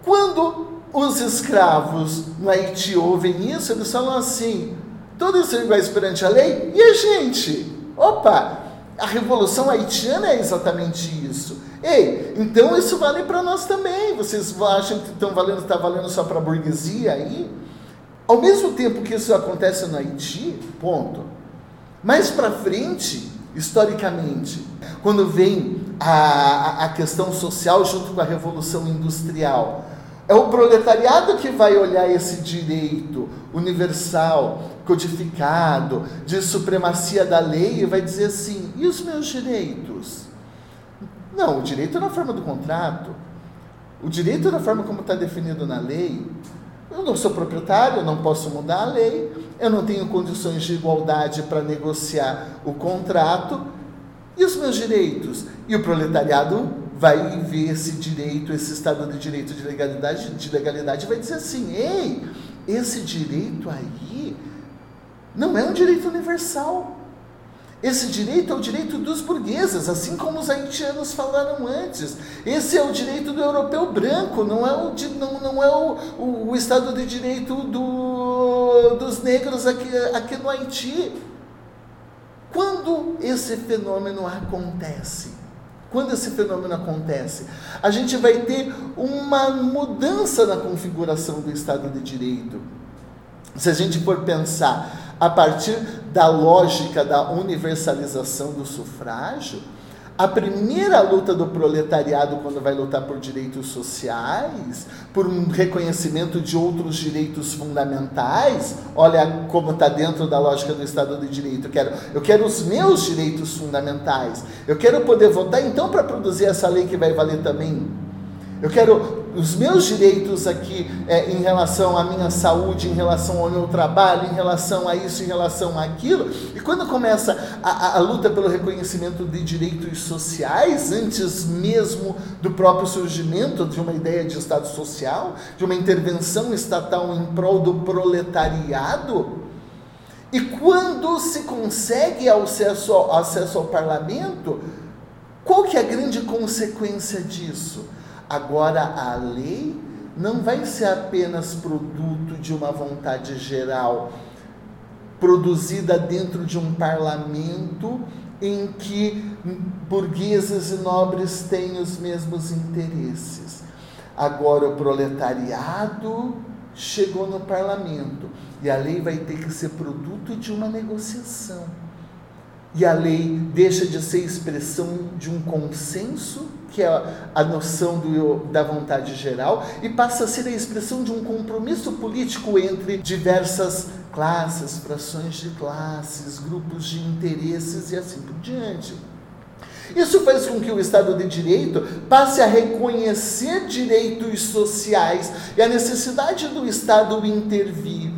Quando os escravos no Haiti ouvem isso, eles falam assim: todos são iguais perante a lei? E a gente? Opa, a revolução haitiana é exatamente isso. Ei, então isso vale para nós também. Vocês acham que estão valendo, está valendo só para a burguesia aí? Ao mesmo tempo que isso acontece no Haiti, ponto. Mais para frente, historicamente, quando vem a, a questão social junto com a revolução industrial, é o proletariado que vai olhar esse direito universal, codificado, de supremacia da lei e vai dizer assim: e os meus direitos? Não, o direito é na forma do contrato. O direito é na forma como está definido na lei. Eu não sou proprietário, eu não posso mudar a lei, eu não tenho condições de igualdade para negociar o contrato. E os meus direitos? E o proletariado vai ver esse direito, esse estado de direito de legalidade, de legalidade, vai dizer assim: ei, esse direito aí não é um direito universal. Esse direito é o direito dos burgueses, assim como os haitianos falaram antes. Esse é o direito do europeu branco, não é o, não, não é o, o, o Estado de Direito do, dos negros aqui, aqui no Haiti. Quando esse fenômeno acontece? Quando esse fenômeno acontece, a gente vai ter uma mudança na configuração do Estado de Direito. Se a gente for pensar a partir da lógica da universalização do sufrágio, a primeira luta do proletariado, quando vai lutar por direitos sociais, por um reconhecimento de outros direitos fundamentais, olha como está dentro da lógica do Estado de Direito. Eu quero, eu quero os meus direitos fundamentais. Eu quero poder votar, então, para produzir essa lei que vai valer também. Eu quero os meus direitos aqui é, em relação à minha saúde, em relação ao meu trabalho, em relação a isso, em relação àquilo. E quando começa a, a, a luta pelo reconhecimento de direitos sociais, antes mesmo do próprio surgimento de uma ideia de Estado social, de uma intervenção estatal em prol do proletariado, e quando se consegue acesso ao, acesso ao parlamento, qual que é a grande consequência disso? Agora a lei não vai ser apenas produto de uma vontade geral produzida dentro de um parlamento em que burgueses e nobres têm os mesmos interesses. Agora o proletariado chegou no parlamento e a lei vai ter que ser produto de uma negociação. E a lei deixa de ser expressão de um consenso que é a noção do, da vontade geral, e passa a ser a expressão de um compromisso político entre diversas classes, frações de classes, grupos de interesses e assim por diante. Isso faz com que o Estado de Direito passe a reconhecer direitos sociais e a necessidade do Estado intervir.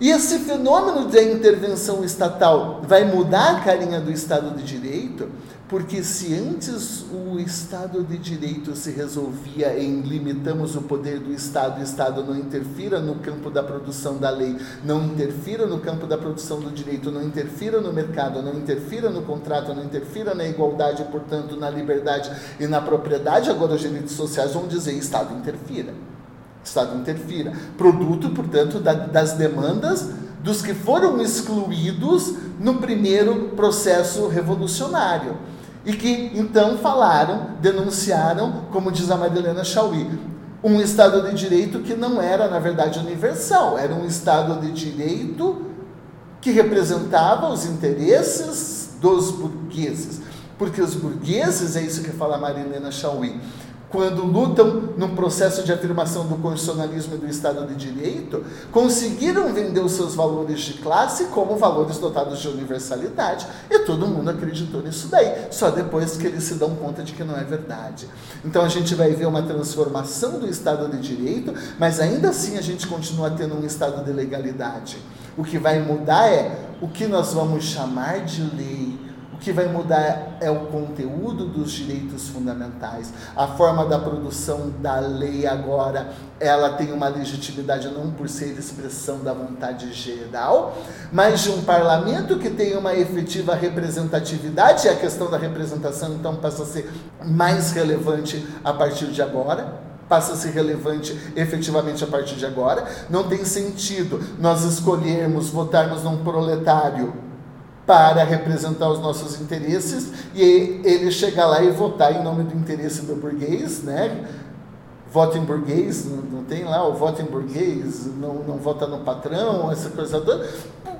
E esse fenômeno da intervenção estatal vai mudar a carinha do Estado de Direito porque se antes o Estado de Direito se resolvia em limitamos o poder do Estado, o Estado não interfira no campo da produção da lei, não interfira no campo da produção do direito, não interfira no mercado, não interfira no contrato, não interfira na igualdade, portanto, na liberdade e na propriedade, agora os direitos sociais vão dizer Estado interfira. Estado interfira. Produto, portanto, da, das demandas dos que foram excluídos no primeiro processo revolucionário e que então falaram, denunciaram, como diz a Marilena Chauí, um Estado de Direito que não era, na verdade, universal, era um Estado de Direito que representava os interesses dos burgueses. Porque os burgueses, é isso que fala a Marilena Chauí, quando lutam num processo de afirmação do constitucionalismo e do Estado de Direito, conseguiram vender os seus valores de classe como valores dotados de universalidade. E todo mundo acreditou nisso daí, só depois que eles se dão conta de que não é verdade. Então a gente vai ver uma transformação do Estado de Direito, mas ainda assim a gente continua tendo um Estado de legalidade. O que vai mudar é o que nós vamos chamar de lei que vai mudar é o conteúdo dos direitos fundamentais. A forma da produção da lei agora, ela tem uma legitimidade não por ser expressão da vontade geral, mas de um parlamento que tem uma efetiva representatividade, e a questão da representação então passa a ser mais relevante a partir de agora passa a ser relevante efetivamente a partir de agora. Não tem sentido nós escolhermos votarmos num proletário para representar os nossos interesses e ele chegar lá e votar em nome do interesse do burguês, né? Voto em burguês, não, não tem lá o voto em burguês, não, não vota no patrão, essa coisa toda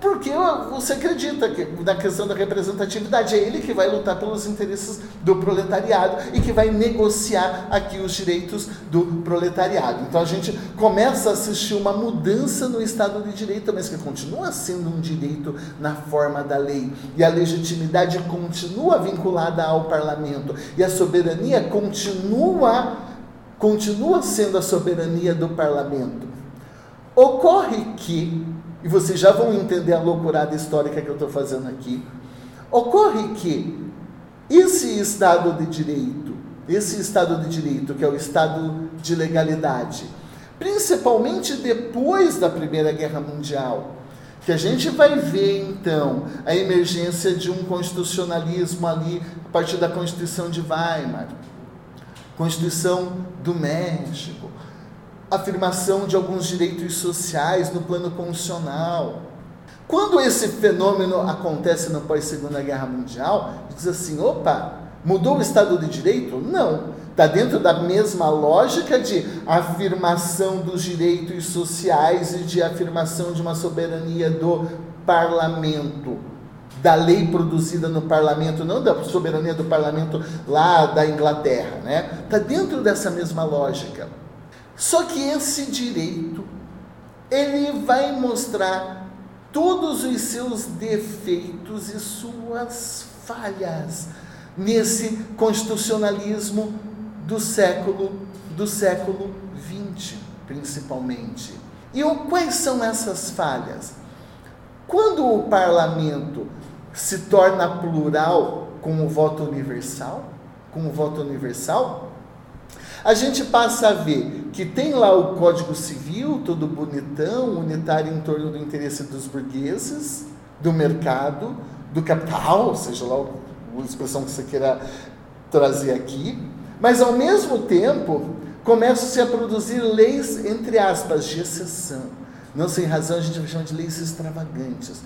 porque você acredita que, na questão da representatividade. É ele que vai lutar pelos interesses do proletariado e que vai negociar aqui os direitos do proletariado. Então a gente começa a assistir uma mudança no Estado de Direito, mas que continua sendo um direito na forma da lei. E a legitimidade continua vinculada ao parlamento. E a soberania continua, continua sendo a soberania do parlamento. Ocorre que e vocês já vão entender a loucurada histórica que eu estou fazendo aqui. Ocorre que esse Estado de Direito, esse Estado de Direito, que é o Estado de legalidade, principalmente depois da Primeira Guerra Mundial, que a gente vai ver então a emergência de um constitucionalismo ali a partir da Constituição de Weimar, Constituição do México, afirmação de alguns direitos sociais no plano constitucional. Quando esse fenômeno acontece no pós-segunda guerra mundial, diz assim: opa, mudou o Estado de Direito? Não. Está dentro da mesma lógica de afirmação dos direitos sociais e de afirmação de uma soberania do parlamento, da lei produzida no parlamento, não da soberania do parlamento lá da Inglaterra, né? Está dentro dessa mesma lógica. Só que esse direito, ele vai mostrar todos os seus defeitos e suas falhas nesse constitucionalismo do século do século 20, principalmente. E quais são essas falhas? Quando o parlamento se torna plural com o voto universal, com o voto universal, a gente passa a ver que tem lá o Código Civil, todo bonitão, unitário em torno do interesse dos burgueses, do mercado, do capital, seja lá a expressão que você queira trazer aqui, mas ao mesmo tempo começam-se a produzir leis, entre aspas, de exceção. Não sem razão a gente vai chamar de leis extravagantes.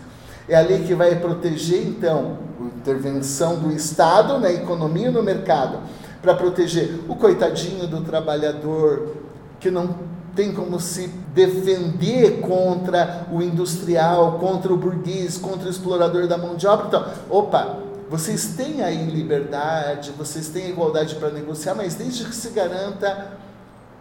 É a lei que vai proteger, então, a intervenção do Estado na economia e no mercado para proteger o coitadinho do trabalhador que não tem como se defender contra o industrial, contra o burguês, contra o explorador da mão de obra. Então, opa, vocês têm aí liberdade, vocês têm igualdade para negociar, mas desde que se garanta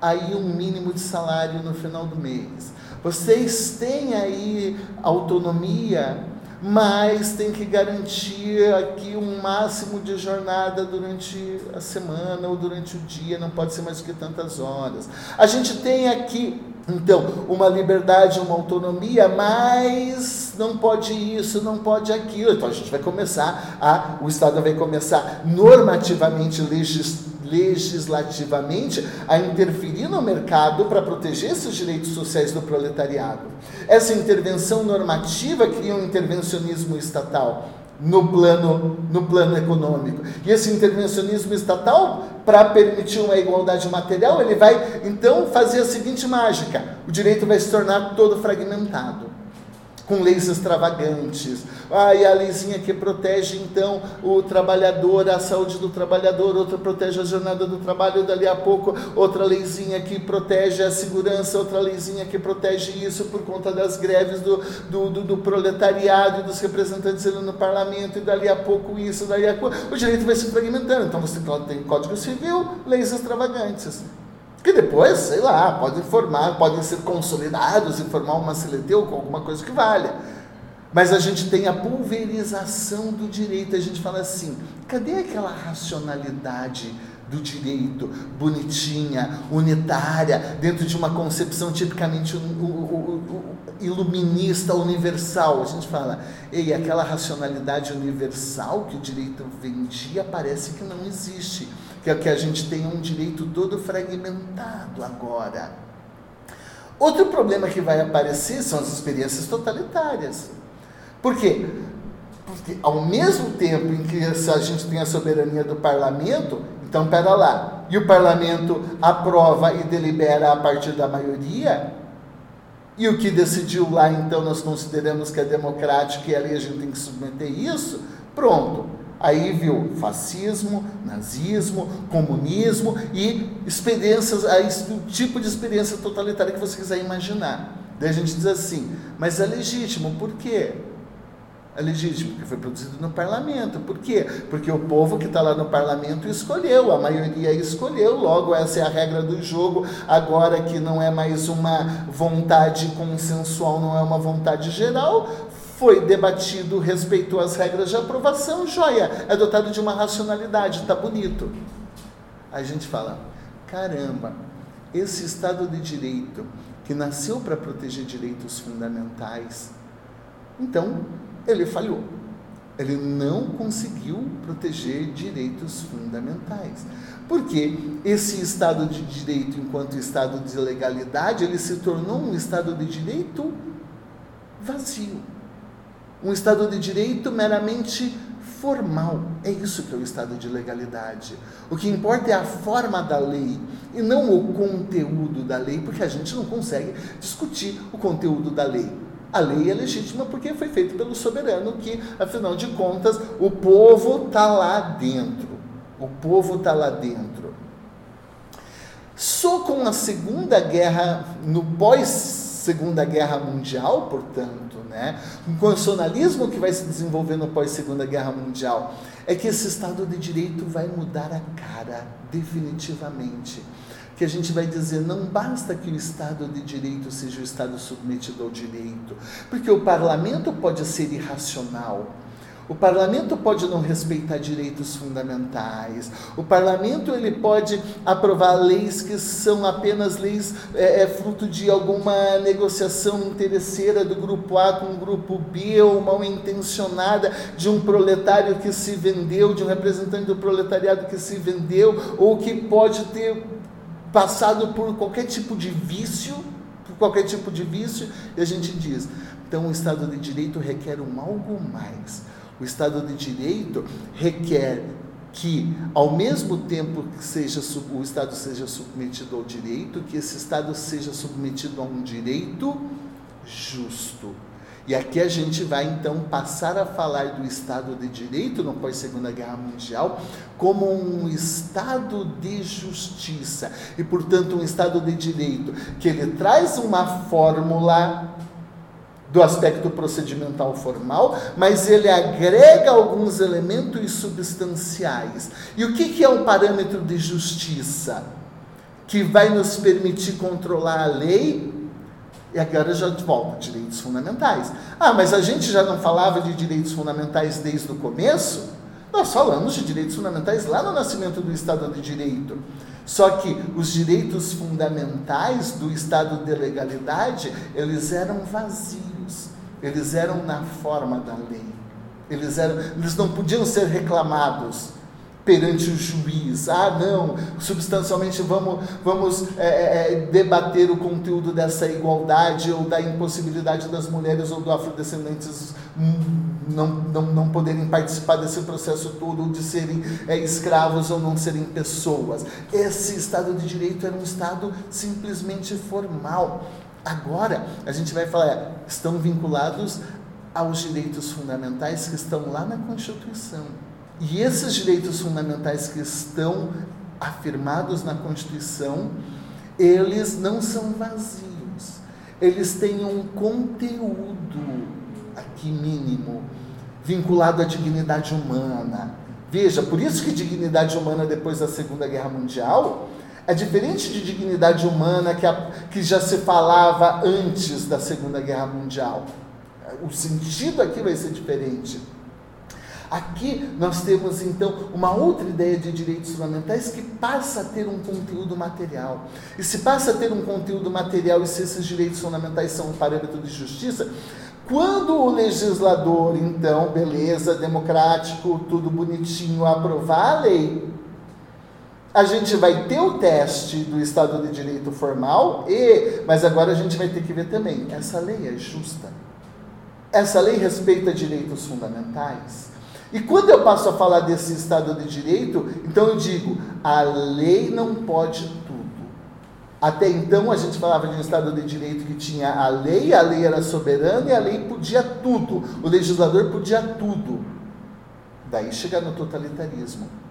aí um mínimo de salário no final do mês. Vocês têm aí autonomia mas tem que garantir aqui um máximo de jornada durante a semana ou durante o dia, não pode ser mais do que tantas horas. A gente tem aqui, então, uma liberdade, uma autonomia, mas não pode isso, não pode aquilo. Então a gente vai começar a, o Estado vai começar normativamente legislar legislativamente a interferir no mercado para proteger esses direitos sociais do proletariado. Essa intervenção normativa cria um intervencionismo estatal no plano, no plano econômico. E esse intervencionismo estatal, para permitir uma igualdade material, ele vai então fazer a seguinte mágica: o direito vai se tornar todo fragmentado com leis extravagantes. Ah, e a leizinha que protege então o trabalhador, a saúde do trabalhador, outra protege a jornada do trabalho, dali a pouco outra leizinha que protege a segurança, outra leizinha que protege isso por conta das greves do, do, do, do proletariado e dos representantes no parlamento, e dali a pouco isso, dali a pouco. O direito vai se fragmentando. Então você tem Código Civil, leis extravagantes que depois, sei lá, podem formar, podem ser consolidados e formar uma CLT ou com alguma coisa que valha. Mas a gente tem a pulverização do direito, a gente fala assim: cadê aquela racionalidade do direito, bonitinha, unitária, dentro de uma concepção tipicamente iluminista, universal? A gente fala, ei, aquela racionalidade universal que o direito vendia parece que não existe que é que a gente tem um direito todo fragmentado agora. Outro problema que vai aparecer são as experiências totalitárias. Por quê? Porque ao mesmo tempo em que a gente tem a soberania do parlamento, então pera lá, e o parlamento aprova e delibera a partir da maioria, e o que decidiu lá, então nós consideramos que é democrático e ali a gente tem que submeter isso, pronto. Aí viu fascismo, nazismo, comunismo e experiências, o tipo de experiência totalitária que você quiser imaginar. Daí a gente diz assim, mas é legítimo, por quê? É legítimo, porque foi produzido no parlamento. Por quê? Porque o povo que está lá no parlamento escolheu, a maioria escolheu, logo essa é a regra do jogo, agora que não é mais uma vontade consensual, não é uma vontade geral, foi debatido, respeitou as regras de aprovação, joia, é dotado de uma racionalidade, tá bonito. Aí a gente fala, caramba, esse Estado de Direito, que nasceu para proteger direitos fundamentais, então ele falhou. Ele não conseguiu proteger direitos fundamentais. Porque esse Estado de Direito, enquanto Estado de legalidade, ele se tornou um Estado de Direito vazio um Estado de Direito meramente formal. É isso que é o Estado de legalidade. O que importa é a forma da lei e não o conteúdo da lei, porque a gente não consegue discutir o conteúdo da lei. A lei é legítima porque foi feita pelo soberano, que, afinal de contas, o povo está lá dentro. O povo está lá dentro. Só com a Segunda Guerra, no pós-Segunda Guerra Mundial, portanto, né? Um constitucionalismo que vai se desenvolver no pós-segunda guerra mundial é que esse Estado de Direito vai mudar a cara definitivamente. Que a gente vai dizer, não basta que o Estado de Direito seja o Estado submetido ao direito, porque o parlamento pode ser irracional, O parlamento pode não respeitar direitos fundamentais. O parlamento ele pode aprovar leis que são apenas leis é, é, fruto de alguma negociação interesseira do grupo A com o grupo B ou mal intencionada de um proletário que se vendeu, de um representante do proletariado que se vendeu ou que pode ter passado por qualquer tipo de vício, por qualquer tipo de vício, e a gente diz, então o Estado de Direito requer um algo mais o Estado de Direito requer que, ao mesmo tempo que seja, o Estado seja submetido ao direito, que esse Estado seja submetido a um direito justo. E aqui a gente vai então passar a falar do Estado de Direito no pós-Segunda Guerra Mundial como um Estado de justiça e, portanto, um Estado de Direito que ele traz uma fórmula do aspecto procedimental formal, mas ele agrega alguns elementos substanciais. E o que, que é um parâmetro de justiça? Que vai nos permitir controlar a lei. E agora já volta, direitos fundamentais. Ah, mas a gente já não falava de direitos fundamentais desde o começo? Nós falamos de direitos fundamentais lá no nascimento do Estado de Direito. Só que os direitos fundamentais do Estado de legalidade, eles eram vazios. Eles eram na forma da lei. Eles, eram, eles não podiam ser reclamados perante o juiz. Ah, não, substancialmente vamos, vamos é, é, é, debater o conteúdo dessa igualdade ou da impossibilidade das mulheres ou do afrodescendentes não, não, não poderem participar desse processo todo, ou de serem é, escravos ou não serem pessoas. Esse Estado de Direito era um Estado simplesmente formal. Agora, a gente vai falar, estão vinculados aos direitos fundamentais que estão lá na Constituição. E esses direitos fundamentais que estão afirmados na Constituição, eles não são vazios. Eles têm um conteúdo aqui mínimo vinculado à dignidade humana. Veja, por isso que dignidade humana depois da Segunda Guerra Mundial é diferente de dignidade humana que, a, que já se falava antes da Segunda Guerra Mundial. O sentido aqui vai ser diferente. Aqui nós temos então uma outra ideia de direitos fundamentais que passa a ter um conteúdo material. E se passa a ter um conteúdo material e se esses direitos fundamentais são um parâmetro de justiça, quando o legislador, então, beleza, democrático, tudo bonitinho, aprovar a lei, a gente vai ter o teste do Estado de Direito formal, e, mas agora a gente vai ter que ver também, essa lei é justa? Essa lei respeita direitos fundamentais? E quando eu passo a falar desse Estado de Direito, então eu digo, a lei não pode tudo. Até então a gente falava de um Estado de Direito que tinha a lei, a lei era soberana e a lei podia tudo, o legislador podia tudo. Daí chega no totalitarismo.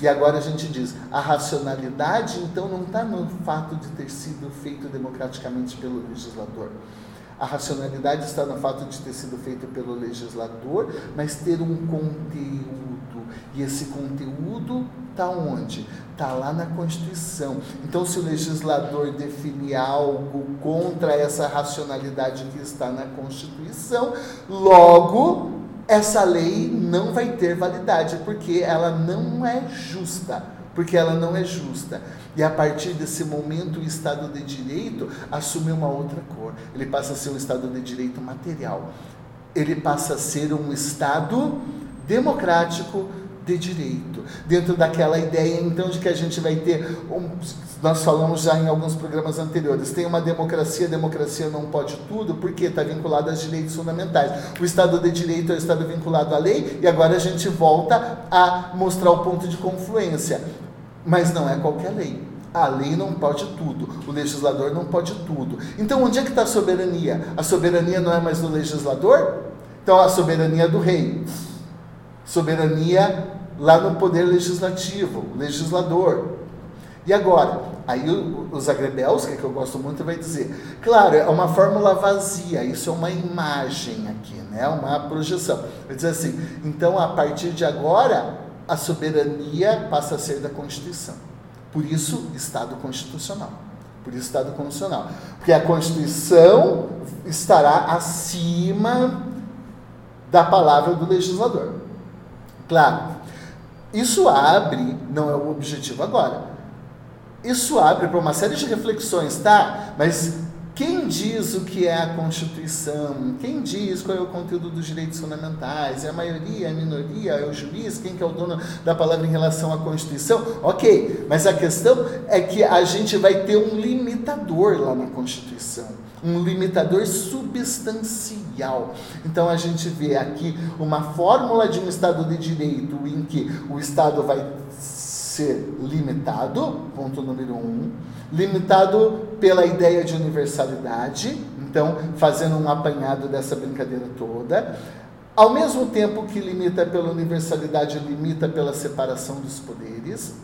E agora a gente diz, a racionalidade então não está no fato de ter sido feito democraticamente pelo legislador. A racionalidade está no fato de ter sido feito pelo legislador, mas ter um conteúdo. E esse conteúdo está onde? Está lá na Constituição. Então, se o legislador definir algo contra essa racionalidade que está na Constituição, logo essa lei não vai ter validade, porque ela não é justa. Porque ela não é justa. E a partir desse momento, o Estado de Direito assume uma outra cor. Ele passa a ser um Estado de Direito material. Ele passa a ser um Estado democrático de direito. Dentro daquela ideia, então, de que a gente vai ter. Um, nós falamos já em alguns programas anteriores, tem uma democracia, a democracia não pode tudo, porque está vinculada aos direitos fundamentais. O Estado de Direito é o Estado vinculado à lei, e agora a gente volta a mostrar o ponto de confluência. Mas não é qualquer lei. A lei não pode tudo, o legislador não pode tudo. Então, onde é que está a soberania? A soberania não é mais do legislador? Então, a soberania é do rei. Soberania lá no poder legislativo, legislador. E agora? Aí agrebels, que, é que eu gosto muito, vai dizer, claro, é uma fórmula vazia, isso é uma imagem aqui, né? uma projeção. Vai dizer assim, então a partir de agora, a soberania passa a ser da Constituição. Por isso, Estado constitucional. Por isso, Estado constitucional. Porque a Constituição estará acima da palavra do legislador. Claro, isso abre, não é o objetivo agora, isso abre para uma série de reflexões, tá? Mas quem diz o que é a Constituição? Quem diz qual é o conteúdo dos direitos fundamentais? É a maioria, é a minoria, é o juiz? Quem que é o dono da palavra em relação à Constituição? Ok, mas a questão é que a gente vai ter um limitador lá na Constituição, um limitador substancial. Então a gente vê aqui uma fórmula de um Estado de Direito em que o Estado vai ser limitado, ponto número um limitado pela ideia de universalidade, então fazendo um apanhado dessa brincadeira toda. Ao mesmo tempo que limita pela universalidade, limita pela separação dos poderes.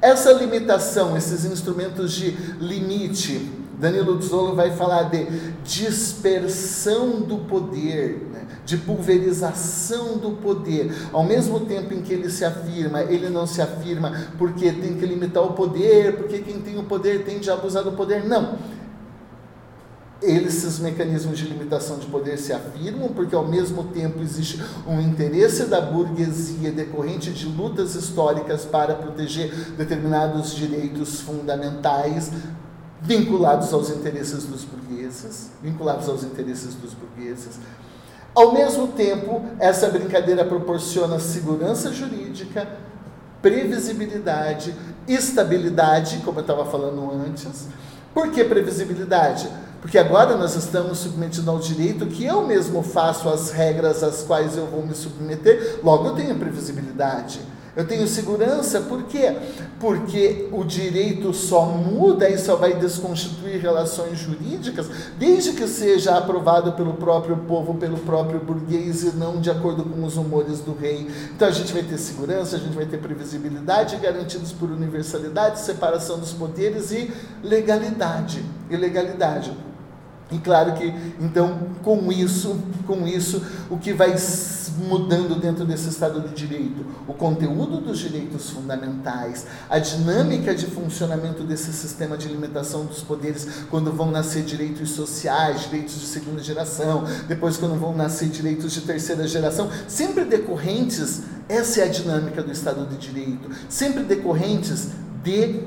Essa limitação, esses instrumentos de limite, Danilo Zolo vai falar de dispersão do poder? De pulverização do poder. Ao mesmo tempo em que ele se afirma, ele não se afirma porque tem que limitar o poder, porque quem tem o poder tende a abusar do poder. Não. Esses mecanismos de limitação de poder se afirmam porque, ao mesmo tempo, existe um interesse da burguesia decorrente de lutas históricas para proteger determinados direitos fundamentais vinculados aos interesses dos burgueses, vinculados aos interesses dos burgueses. Ao mesmo tempo, essa brincadeira proporciona segurança jurídica, previsibilidade, estabilidade, como eu estava falando antes. Por que previsibilidade? Porque agora nós estamos submetidos ao direito que eu mesmo faço as regras às quais eu vou me submeter, logo eu tenho previsibilidade. Eu tenho segurança, por quê? Porque o direito só muda e só vai desconstituir relações jurídicas desde que seja aprovado pelo próprio povo, pelo próprio burguês e não de acordo com os humores do rei. Então a gente vai ter segurança, a gente vai ter previsibilidade garantidos por universalidade, separação dos poderes e legalidade. E legalidade. E claro que, então, com isso, com isso, o que vai mudando dentro desse Estado de Direito? O conteúdo dos direitos fundamentais, a dinâmica de funcionamento desse sistema de limitação dos poderes, quando vão nascer direitos sociais, direitos de segunda geração, depois quando vão nascer direitos de terceira geração, sempre decorrentes, essa é a dinâmica do Estado de Direito, sempre decorrentes de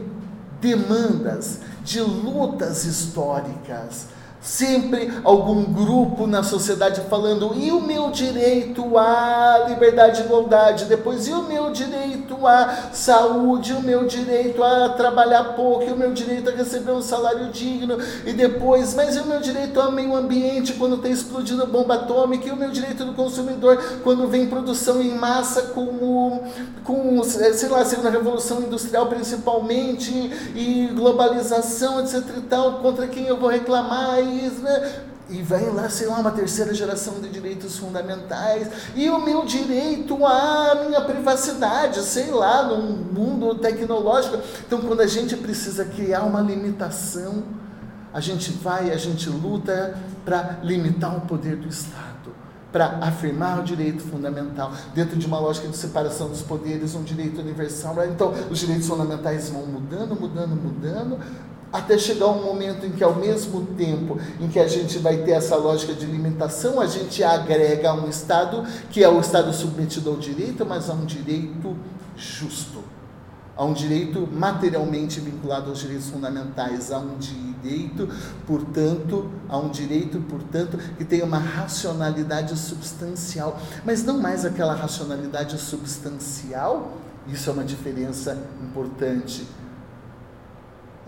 demandas, de lutas históricas Sempre algum grupo na sociedade falando, e o meu direito à liberdade e igualdade, depois, e o meu direito à saúde, e o meu direito a trabalhar pouco, e o meu direito a receber um salário digno, e depois, mas e o meu direito ao meio ambiente quando está explodindo bomba atômica, e o meu direito do consumidor quando vem produção em massa com, o, com sei lá, segunda revolução industrial principalmente, e globalização, etc e tal, contra quem eu vou reclamar, né? E vem lá, sei lá, uma terceira geração de direitos fundamentais. E o meu direito à minha privacidade, sei lá, num mundo tecnológico. Então, quando a gente precisa criar uma limitação, a gente vai, a gente luta para limitar o poder do Estado para afirmar o direito fundamental dentro de uma lógica de separação dos poderes, um direito universal. Então, os direitos fundamentais vão mudando, mudando, mudando, até chegar um momento em que, ao mesmo tempo em que a gente vai ter essa lógica de limitação, a gente agrega um Estado que é o Estado submetido ao direito, mas a um direito justo, a um direito materialmente vinculado aos direitos fundamentais, a um direito, portanto, a um direito, portanto, que tem uma racionalidade substancial, mas não mais aquela racionalidade substancial. Isso é uma diferença importante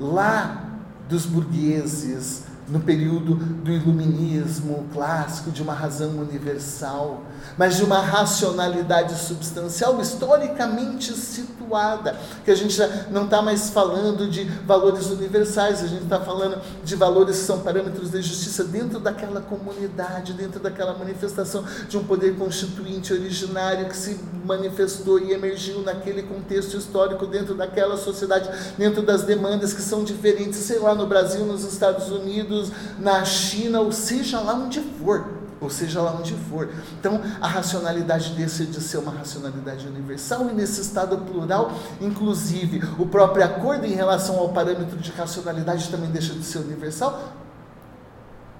lá dos burgueses, no período do iluminismo clássico, de uma razão universal, mas de uma racionalidade substancial historicamente situada, que a gente não está mais falando de valores universais, a gente está falando de valores que são parâmetros de justiça dentro daquela comunidade, dentro daquela manifestação de um poder constituinte originário que se manifestou e emergiu naquele contexto histórico, dentro daquela sociedade, dentro das demandas que são diferentes, sei lá, no Brasil, nos Estados Unidos, na China, ou seja lá onde for ou seja lá onde for. Então, a racionalidade deixa de ser uma racionalidade universal e nesse estado plural, inclusive, o próprio acordo em relação ao parâmetro de racionalidade também deixa de ser universal,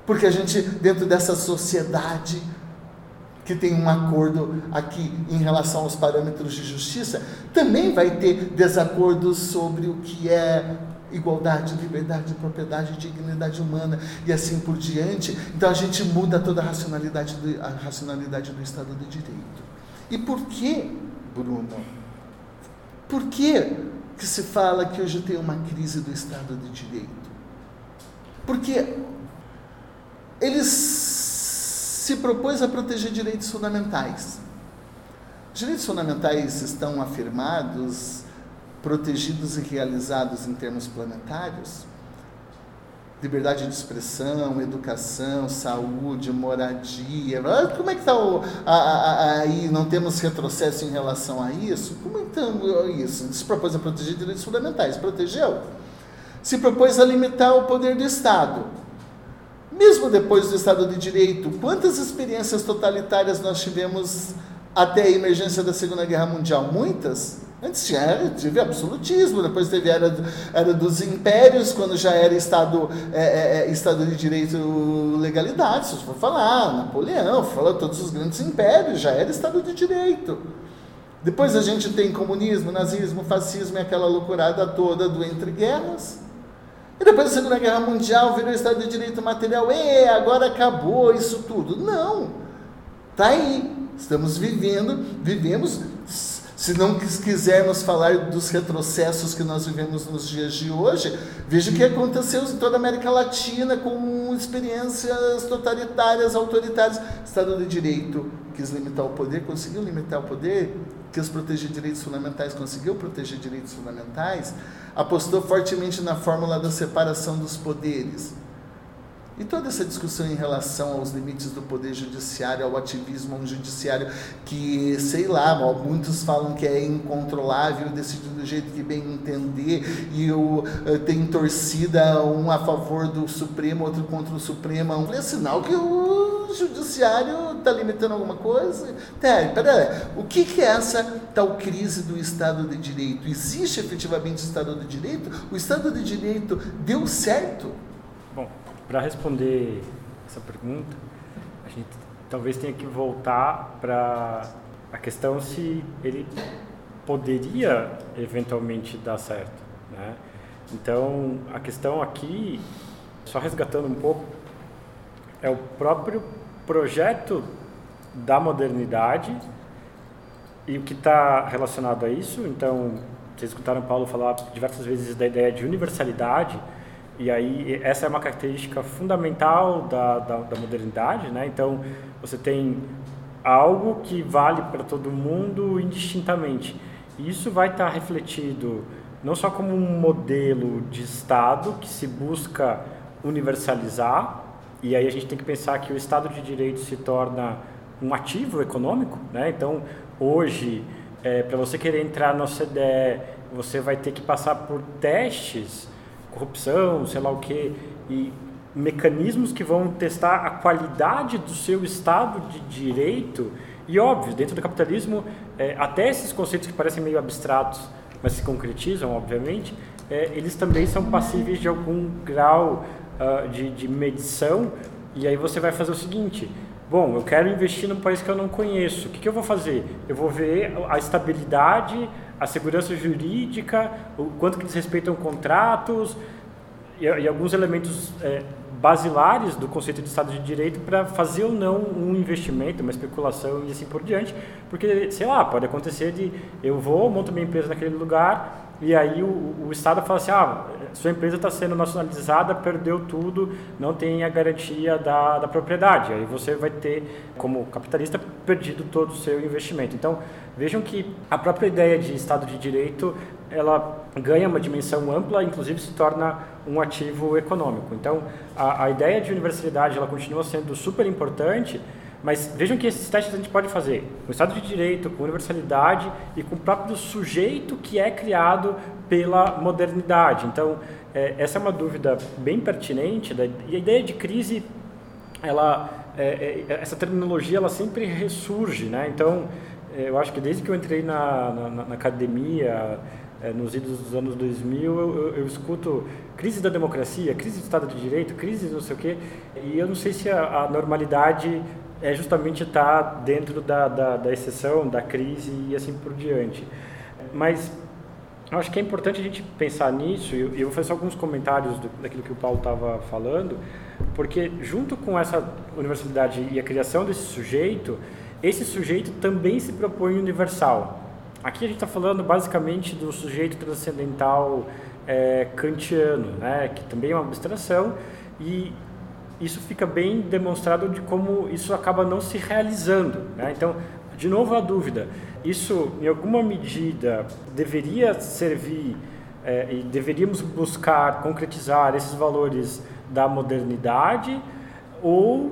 porque a gente, dentro dessa sociedade, que tem um acordo aqui em relação aos parâmetros de justiça, também vai ter desacordos sobre o que é igualdade, liberdade, propriedade, dignidade humana e assim por diante. Então a gente muda toda a racionalidade do, a racionalidade do Estado de Direito. E por que, Bruno? Por que, que se fala que hoje tem uma crise do Estado de Direito? Porque eles se propôs a proteger direitos fundamentais. Os direitos fundamentais estão afirmados protegidos e realizados em termos planetários? Liberdade de expressão, educação, saúde, moradia. Como é que está aí? Não temos retrocesso em relação a isso? Como então isso? Se propôs a proteger direitos fundamentais, protegeu? Se propôs a limitar o poder do Estado. Mesmo depois do Estado de Direito, quantas experiências totalitárias nós tivemos até a emergência da Segunda Guerra Mundial? Muitas? Antes tinha, tive absolutismo, depois teve era, era dos impérios, quando já era Estado, é, é, é estado de Direito legalidade, se for falar, Napoleão, falar todos os grandes impérios, já era Estado de Direito. Depois a gente tem comunismo, nazismo, fascismo e aquela loucurada toda do entre guerras. E depois da Segunda Guerra Mundial virou Estado de Direito Material, e agora acabou isso tudo. Não, tá aí. Estamos vivendo, vivemos se não quisermos falar dos retrocessos que nós vivemos nos dias de hoje, veja o que aconteceu em toda a América Latina com experiências totalitárias, autoritárias. Estado de Direito quis limitar o poder, conseguiu limitar o poder, quis proteger direitos fundamentais, conseguiu proteger direitos fundamentais, apostou fortemente na fórmula da separação dos poderes e toda essa discussão em relação aos limites do poder judiciário, ao ativismo, um judiciário que, sei lá, muitos falam que é incontrolável, decide do jeito que bem entender, e o, eh, tem torcida um a favor do Supremo, outro contra o Supremo. É sinal que o judiciário está limitando alguma coisa. Tá, pera, o que, que é essa tal crise do Estado de Direito? Existe efetivamente o Estado de Direito? O Estado de Direito deu certo? Para responder essa pergunta, a gente talvez tenha que voltar para a questão se ele poderia eventualmente dar certo, né? Então, a questão aqui, só resgatando um pouco, é o próprio projeto da modernidade e o que está relacionado a isso. Então, vocês escutaram Paulo falar diversas vezes da ideia de universalidade, e aí essa é uma característica fundamental da, da, da modernidade, né? Então você tem algo que vale para todo mundo indistintamente. E isso vai estar tá refletido não só como um modelo de Estado que se busca universalizar, e aí a gente tem que pensar que o Estado de Direito se torna um ativo econômico, né? Então, hoje, é, para você querer entrar na OCDE, você vai ter que passar por testes corrupção, sei lá o que, e mecanismos que vão testar a qualidade do seu estado de direito. E óbvio, dentro do capitalismo, é, até esses conceitos que parecem meio abstratos, mas se concretizam, obviamente, é, eles também são passíveis de algum grau uh, de, de medição. E aí você vai fazer o seguinte: bom, eu quero investir num país que eu não conheço. O que, que eu vou fazer? Eu vou ver a estabilidade a segurança jurídica, o quanto que eles respeitam contratos e, e alguns elementos é, basilares do conceito de Estado de Direito para fazer ou não um investimento, uma especulação e assim por diante, porque, sei lá, pode acontecer de eu vou, monto minha empresa naquele lugar e aí o, o Estado fala assim, ah, sua empresa está sendo nacionalizada, perdeu tudo, não tem a garantia da, da propriedade. Aí você vai ter, como capitalista, perdido todo o seu investimento. Então, vejam que a própria ideia de Estado de Direito, ela ganha uma dimensão ampla, inclusive se torna um ativo econômico. Então, a, a ideia de universalidade, ela continua sendo super importante, mas vejam que esses testes a gente pode fazer com o Estado de Direito, com universalidade e com o próprio sujeito que é criado pela modernidade. Então, é, essa é uma dúvida bem pertinente. Da, e a ideia de crise, ela, é, é, essa terminologia, ela sempre ressurge. Né? Então, é, eu acho que desde que eu entrei na, na, na academia, é, nos idos dos anos 2000, eu, eu, eu, escuto crise da democracia, crise do Estado de Direito, crise não sei o quê, e eu não sei se a, a normalidade é justamente estar tá dentro da, da, da exceção, da crise e assim por diante. Mas eu acho que é importante a gente pensar nisso, e eu vou fazer alguns comentários do, daquilo que o Paulo estava falando, porque junto com essa universalidade e a criação desse sujeito, esse sujeito também se propõe universal. Aqui a gente está falando basicamente do sujeito transcendental é, kantiano, né, que também é uma abstração, e isso fica bem demonstrado de como isso acaba não se realizando. Né? Então, de novo a dúvida, isso em alguma medida deveria servir é, e deveríamos buscar concretizar esses valores da modernidade ou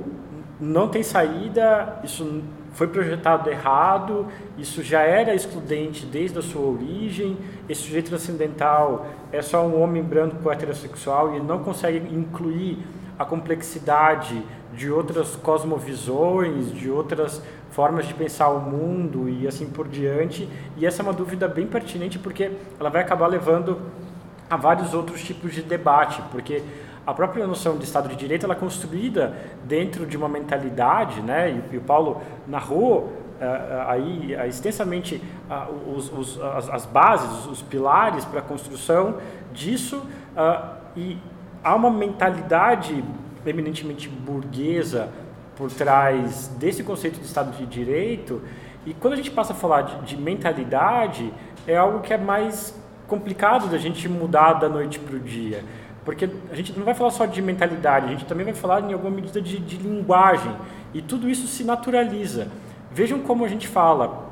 não tem saída, isso foi projetado errado, isso já era excludente desde a sua origem, esse sujeito transcendental é só um homem branco heterossexual e não consegue incluir a complexidade de outras cosmovisões, de outras formas de pensar o mundo e assim por diante. E essa é uma dúvida bem pertinente porque ela vai acabar levando a vários outros tipos de debate, porque a própria noção de Estado de Direito ela é construída dentro de uma mentalidade, né? E, e o Paulo narrou uh, aí uh, extensamente uh, os, os, as, as, bases, os pilares para a construção disso e há uma mentalidade eminentemente burguesa por trás desse conceito de Estado de Direito e quando a gente passa a falar de, de mentalidade é algo que é mais complicado da gente mudar da noite para o dia porque a gente não vai falar só de mentalidade, a gente também vai falar em alguma medida de, de linguagem. E tudo isso se naturaliza. Vejam como a gente fala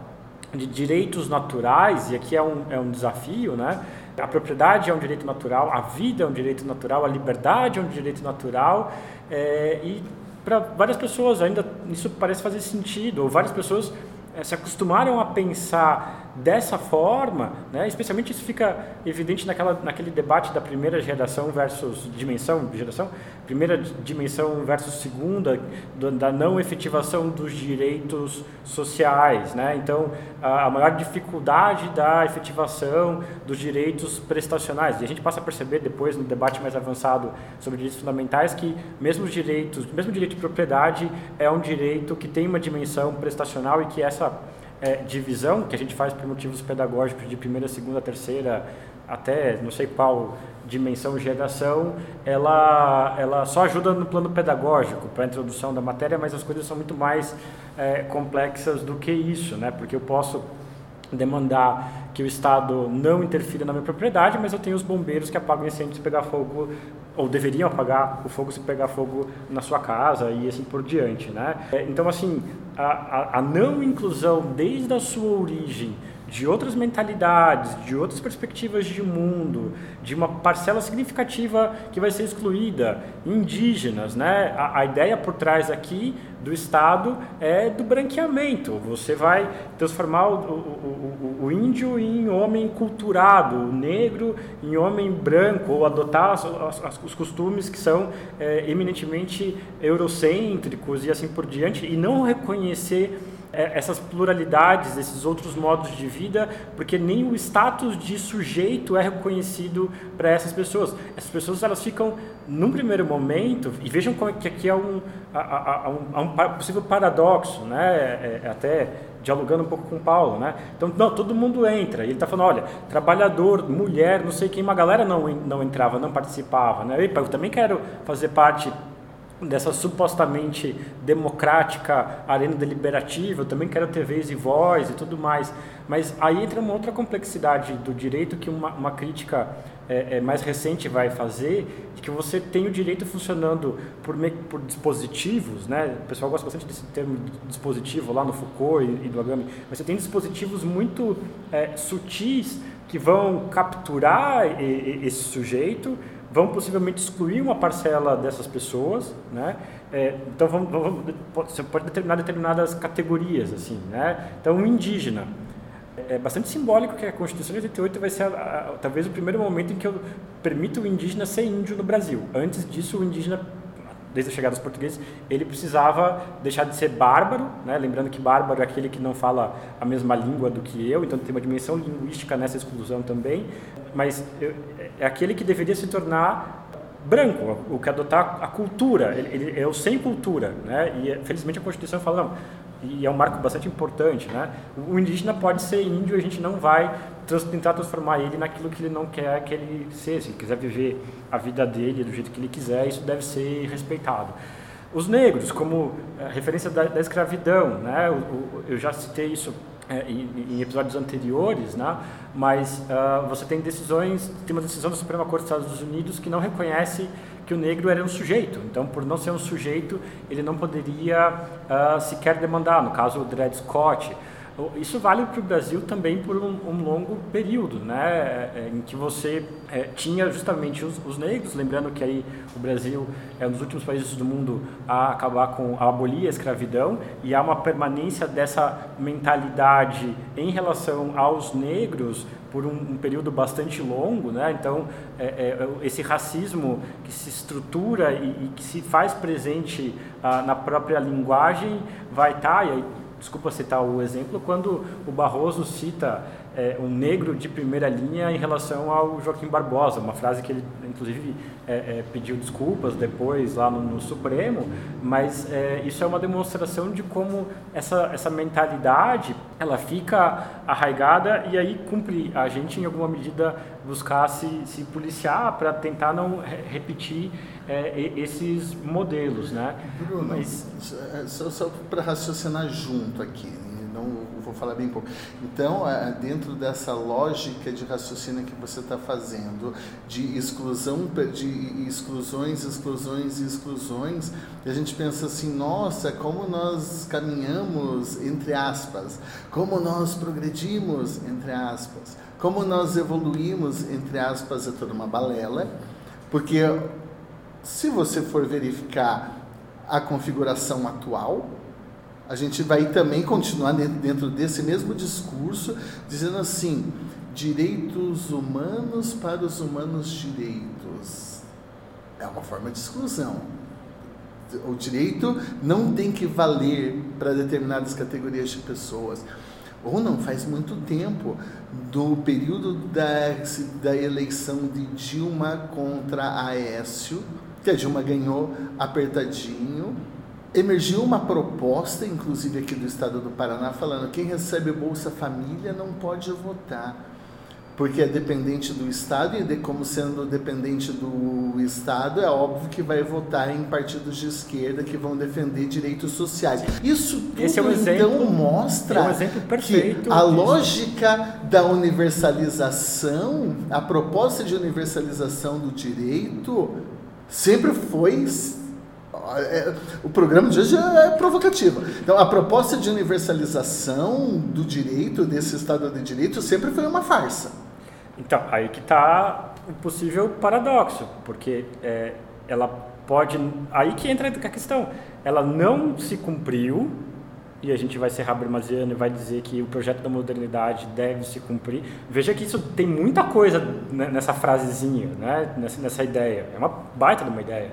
de direitos naturais, e aqui é um, é um desafio, né? A propriedade é um direito natural, a vida é um direito natural, a liberdade é um direito natural, é, e para várias pessoas ainda isso parece fazer sentido, ou várias pessoas é, se acostumaram a pensar dessa forma, né, especialmente isso fica evidente naquela, naquele debate da primeira geração versus dimensão, geração, primeira dimensão versus segunda, do, da não efetivação dos direitos sociais. Né? Então, a, a, maior dificuldade da efetivação dos direitos prestacionais. E a gente passa a perceber depois, no debate mais avançado sobre direitos fundamentais, que mesmo os direitos, mesmo o direito de propriedade é um direito que tem uma dimensão prestacional e que essa é, divisão que a gente faz por motivos pedagógicos de primeira, segunda, terceira, até não sei qual dimensão geração, ela, ela só ajuda no plano pedagógico para a introdução da matéria, mas as coisas são muito mais é, complexas do que isso, né? Porque eu posso demandar que o Estado não interfira na minha propriedade, mas eu tenho os bombeiros que apagam incêndio se pegar fogo, ou deveriam apagar o fogo se pegar fogo na sua casa e assim por diante, né? É, então, assim, a, a, a não inclusão desde a sua origem de outras mentalidades, de outras perspectivas de mundo, de uma parcela significativa que vai ser excluída, indígenas, né? A, a, ideia por trás aqui do Estado é do branqueamento. Você vai transformar o, o, o, o índio em homem culturado, o negro em homem branco, ou adotar as, as, os costumes que são é, eminentemente eurocêntricos e assim por diante, e não reconhecer essas pluralidades, esses outros modos de vida, porque nem o status de sujeito é reconhecido para essas pessoas. Essas pessoas elas ficam, num primeiro momento, e vejam é que aqui há um, um, possível paradoxo, né? É, é, até dialogando um pouco com o Paulo, né? Então, não, todo mundo entra. E ele está falando, olha, trabalhador, mulher, não sei quem, uma galera não, não entrava, não participava, né? Eu também quero fazer parte dessa supostamente democrática arena deliberativa, eu também quero ter vez e voz e tudo mais. Mas aí entra uma outra complexidade do direito que uma, uma crítica é, é, mais recente vai fazer, de que você tem o direito funcionando por, por dispositivos, né? o pessoal gosta bastante desse termo dispositivo lá no Foucault e, e do Agami, mas você tem dispositivos muito é, sutis que vão capturar esse sujeito, vão possivelmente excluir uma parcela dessas pessoas, né? É, então vamos, vamos, você pode determinar determinadas categorias, assim, né? Então um indígena é bastante simbólico que a Constituição de 88 vai ser a, a, talvez o primeiro momento em que eu permito o indígena ser índio no Brasil. Antes disso, o indígena desde a chegada dos portugueses, ele precisava deixar de ser bárbaro, né? lembrando que bárbaro é aquele que não fala a mesma língua do que eu, então tem uma dimensão linguística nessa exclusão também, mas eu, é aquele que deveria se tornar branco, o que adotar a cultura, ele, ele é o sem cultura, né? E felizmente a Constituição fala, não, e é um marco bastante importante, né? O indígena pode ser índio, a gente não vai trans, tentar transformar ele naquilo que ele não quer que ele seja. Se ele quiser viver a vida dele do jeito que ele quiser, isso deve ser respeitado. Os negros, como é, referência da, da escravidão, né? O, o, eu já citei isso é, em, em, episódios anteriores, né? mas uh, você tem decisões, tem uma decisão da Suprema Corte dos Estados Unidos que não reconhece que o negro era um sujeito. Então, por não ser um sujeito, ele não poderia uh, sequer demandar. No caso, o Dred Scott. Isso vale para o Brasil também por um, um longo período, né, é, é, em que você é, tinha justamente os, os, negros, lembrando que aí o Brasil é um dos últimos países do mundo a acabar com a abolir a escravidão e há uma permanência dessa mentalidade em relação aos negros por um, um período bastante longo, né? Então é, é, esse racismo que se estrutura e, e que se faz presente ah, na própria linguagem vai estar tá, desculpa citar o exemplo, quando o Barroso cita é, um negro de primeira linha em relação ao Joaquim Barbosa, uma frase que ele, inclusive, é, é, pediu desculpas depois lá no, no Supremo, mas é, isso é uma demonstração de como essa, essa mentalidade ela fica arraigada e aí cumpre a gente, em alguma medida, buscar se, se policiar para tentar não repetir é, esses modelos, né? Bruno, mas... só, só para raciocinar junto aqui, não vou falar bem pouco. Então, é, dentro dessa lógica de raciocínio que você está fazendo, de exclusão, de exclusões, exclusões e exclusões, a gente pensa assim, nossa, como nós caminhamos, entre aspas, como nós progredimos, entre aspas, como nós evoluímos, entre aspas, é toda uma balela, porque se você for verificar a configuração atual, a gente vai também continuar dentro desse mesmo discurso, dizendo assim: direitos humanos para os humanos direitos. É uma forma de exclusão. O direito não tem que valer para determinadas categorias de pessoas. Ou não faz muito tempo, do período da, da eleição de Dilma contra Aécio, que a Dilma ganhou apertadinho, emergiu uma proposta, inclusive aqui do estado do Paraná, falando quem recebe Bolsa Família não pode votar, porque é dependente do estado e de, como sendo dependente do estado, é óbvio que vai votar em partidos de esquerda que vão defender direitos sociais. Isso tudo Esse é um exemplo, então mostra é um exemplo perfeito que a lógica da universalização, a proposta de universalização do direito sempre foi é, o programa de hoje é provocativo. Então, a proposta de universalização do direito, desse Estado de Direito, sempre foi uma farsa. Então, aí que está o possível paradoxo, porque é, ela pode. Aí que entra a questão. Ela não se cumpriu, e a gente vai ser Habermasiano e vai dizer que o projeto da modernidade deve se cumprir. Veja que isso tem muita coisa nessa frasezinha, né? nessa, nessa ideia. É uma baita de uma ideia.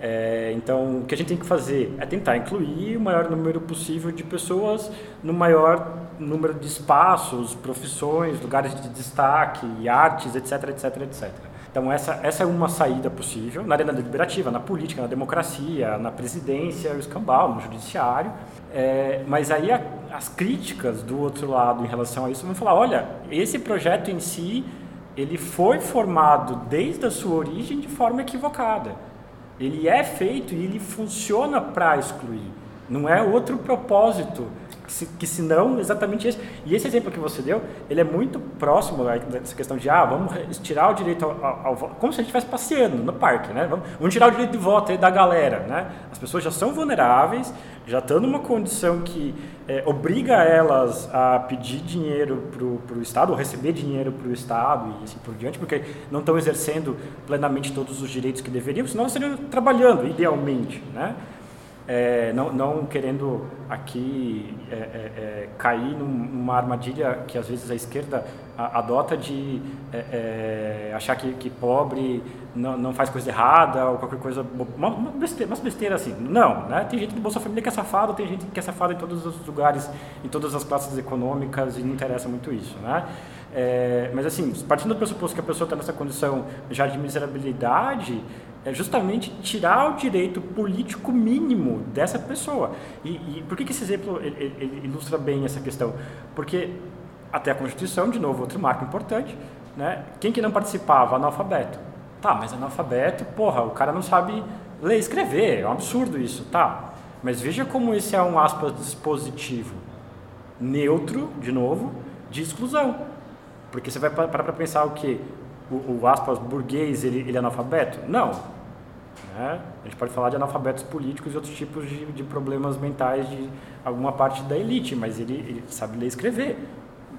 É, então, o que a gente tem que fazer é tentar incluir o maior número possível de pessoas no maior número de espaços, profissões, lugares de destaque, artes, etc, etc, etc. Então, essa, essa é uma saída possível na arena deliberativa, na política, na democracia, na presidência, no escambau, no judiciário. É, mas aí a, as críticas do outro lado em relação a isso vão falar, olha, esse projeto em si, ele foi formado desde a sua origem de forma equivocada ele é feito e ele funciona para excluir. Não é outro propósito que se não exatamente esse. E esse exemplo que você deu, ele é muito próximo dessa questão de, ah, vamos tirar o direito ao, ao, como se a gente estivesse passeando no parque, né? Vamos, vamos, tirar o direito de voto da galera, né? As pessoas já são vulneráveis, já estão numa condição que é, obriga elas a pedir dinheiro para o Estado, ou receber dinheiro para o Estado e assim por diante, porque não estão exercendo plenamente todos os direitos que deveriam, senão estariam trabalhando, idealmente, né? É, não, não, querendo aqui é, é, é cair numa armadilha que às vezes a esquerda adota de é, é, achar que, que pobre não, não, faz coisa errada ou qualquer coisa, uma, uma besteira, umas besteiras assim. Não, né? Tem gente do Bolsa Família que é safado, tem gente que é safado em todos os lugares, em todas as classes econômicas e não interessa muito isso, né? É, mas assim, partindo do pressuposto que a pessoa está nessa condição já de miserabilidade, é justamente tirar o direito político mínimo dessa pessoa. E, e por que, que esse exemplo ele, ele ilustra bem essa questão? Porque até a Constituição, de novo, outro marco importante, né? quem que não participava? Analfabeto. Tá, mas analfabeto, porra, o cara não sabe ler e escrever, é um absurdo isso, tá. Mas veja como esse é um aspas dispositivo neutro, de novo, de exclusão. Porque você vai parar para pensar o que? O, o, aspas burguês, ele, ele é analfabeto? Não. Né? A gente pode falar de analfabetos políticos e outros tipos de, de problemas mentais de alguma parte da elite, mas ele, ele sabe ler e escrever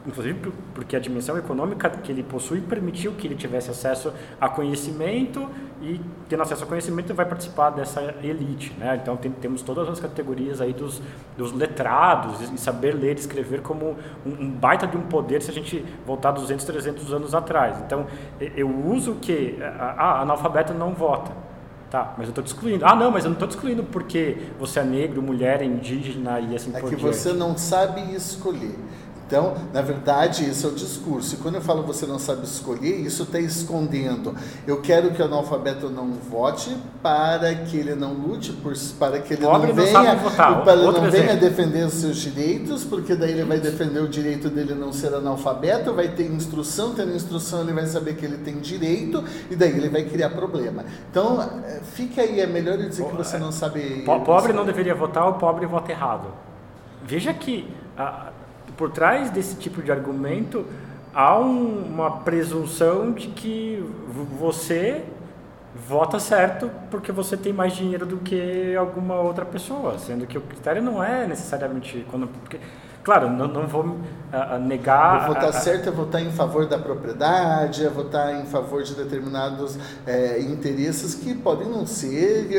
inclusive porque a dimensão econômica que ele possui permitiu que ele tivesse acesso a conhecimento e tendo acesso a conhecimento vai participar dessa elite, né? Então tem, temos todas as categorias aí dos, dos letrados e saber ler e escrever como um, um, baita de um poder se a gente voltar 200, 300 anos atrás. Então eu uso que ah, analfabeto não vota. Tá, mas eu estou te excluindo. Ah, não, mas eu não estou te excluindo porque você é negro, mulher, indígena e assim é por diante. É que você não sabe escolher. Então, na verdade, esse é o discurso. E quando eu falo você não sabe escolher, isso está escondendo. Eu quero que o analfabeto não vote para que ele não lute, por, para que ele Pobre não venha, não para ele não venha defender os seus direitos, porque daí ele vai defender o direito dele não ser analfabeto, vai ter instrução, tendo instrução ele vai saber que ele tem direito, e daí ele vai criar problema. Então, eh, fica aí, é melhor eu dizer que você não sabe. Pobre não deveria votar, o pobre vota errado. Veja que por trás desse tipo de argumento há um, uma presunção de que você vota certo porque você tem mais dinheiro do que alguma outra pessoa, sendo que o critério não é necessariamente quando porque Claro, não, não vou uh, negar. Eu votar a, certo é votar em favor da propriedade, é votar em favor de determinados é, interesses que podem não ser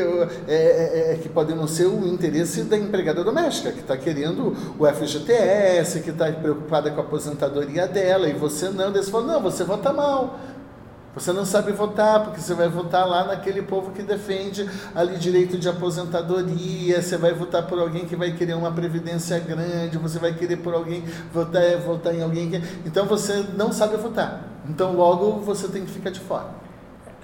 é, é, é que podem não ser o interesse da empregada doméstica, que está querendo o FGTS, que está preocupada com a aposentadoria dela, e você não, daí você fala, não, você vota mal. Você não sabe votar, porque você vai votar lá naquele povo que defende ali direito de aposentadoria, você vai votar por alguém que vai querer uma previdência grande, você vai querer por alguém votar, votar em alguém que. Então você não sabe votar. Então logo você tem que ficar de fora.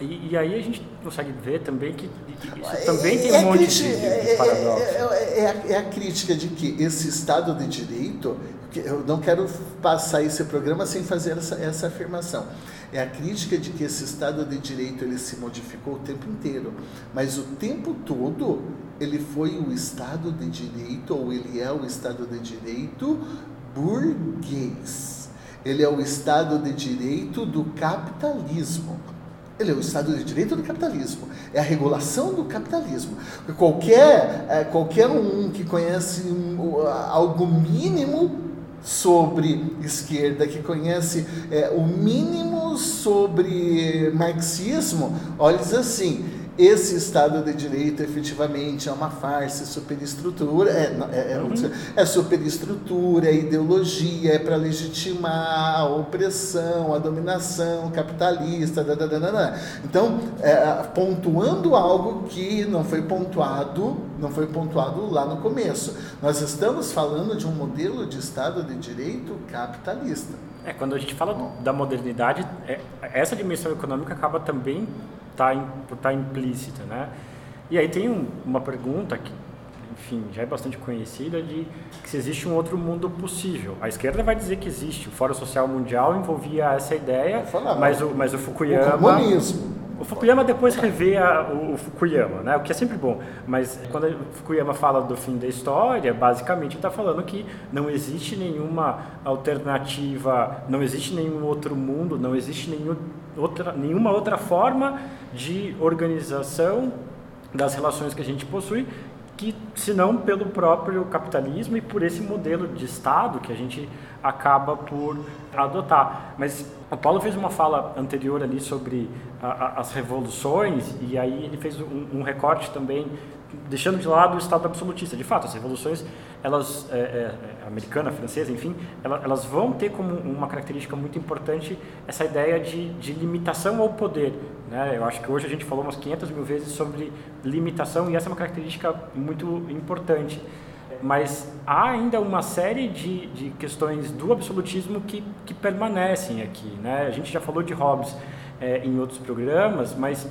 E, e aí a gente consegue ver também que, isso também tem um é monte crítica, de, de é, é, paradoxo. É, é, a, é a crítica de que esse Estado de Direito, eu não quero passar esse programa sem fazer essa, essa afirmação é a crítica de que esse Estado de Direito ele se modificou o tempo inteiro, mas o tempo todo ele foi o Estado de Direito, ou ele é o Estado de Direito burguês. Ele é o Estado de Direito do capitalismo. Ele é o Estado de Direito do capitalismo, é a regulação do capitalismo. Qualquer, é, qualquer um que conhece algo mínimo sobre esquerda, que conhece é, o mínimo sobre marxismo, olha diz assim, esse Estado de Direito efetivamente é uma farsa, é superestrutura, é, é, é, uhum. é superestrutura, é ideologia, é para legitimar a opressão, a dominação capitalista. Então, é, pontuando algo que não foi pontuado, não foi pontuado lá no começo. Nós estamos falando de um modelo de Estado de Direito capitalista. É, quando a gente fala da modernidade, é, essa dimensão econômica acaba também tá, tá implícita, né? E aí tem um, uma pergunta que, enfim, já é bastante conhecida de que se existe um outro mundo possível. A esquerda vai dizer que existe. O Fórum Social Mundial envolvia essa ideia, falar, mas o, mas o Fukuyama... O comunismo. O Fukuyama depois revê a, o, o, Fukuyama, né? o que é sempre bom. Mas quando o Fukuyama fala do fim da história, basicamente está falando que não existe nenhuma alternativa, não existe nenhum outro mundo, não existe nenhum outra, nenhuma outra forma de organização das relações que a gente possui, que senão pelo próprio capitalismo e por esse modelo de Estado que a gente acaba por adotar. Mas o Paulo fez uma fala anterior ali sobre a, a, as revoluções e aí ele fez um, um recorte também deixando de lado o Estado absolutista. De fato, as revoluções, elas, é, é, americana, francesa, enfim, elas, elas, vão ter como uma característica muito importante essa ideia de, de limitação ao poder. Né? Eu acho que hoje a gente falou umas 500 mil vezes sobre limitação e essa é uma característica muito importante. Mas há ainda uma série de, de questões do absolutismo que, que permanecem aqui. Né? A gente já falou de Hobbes é, em outros programas, mas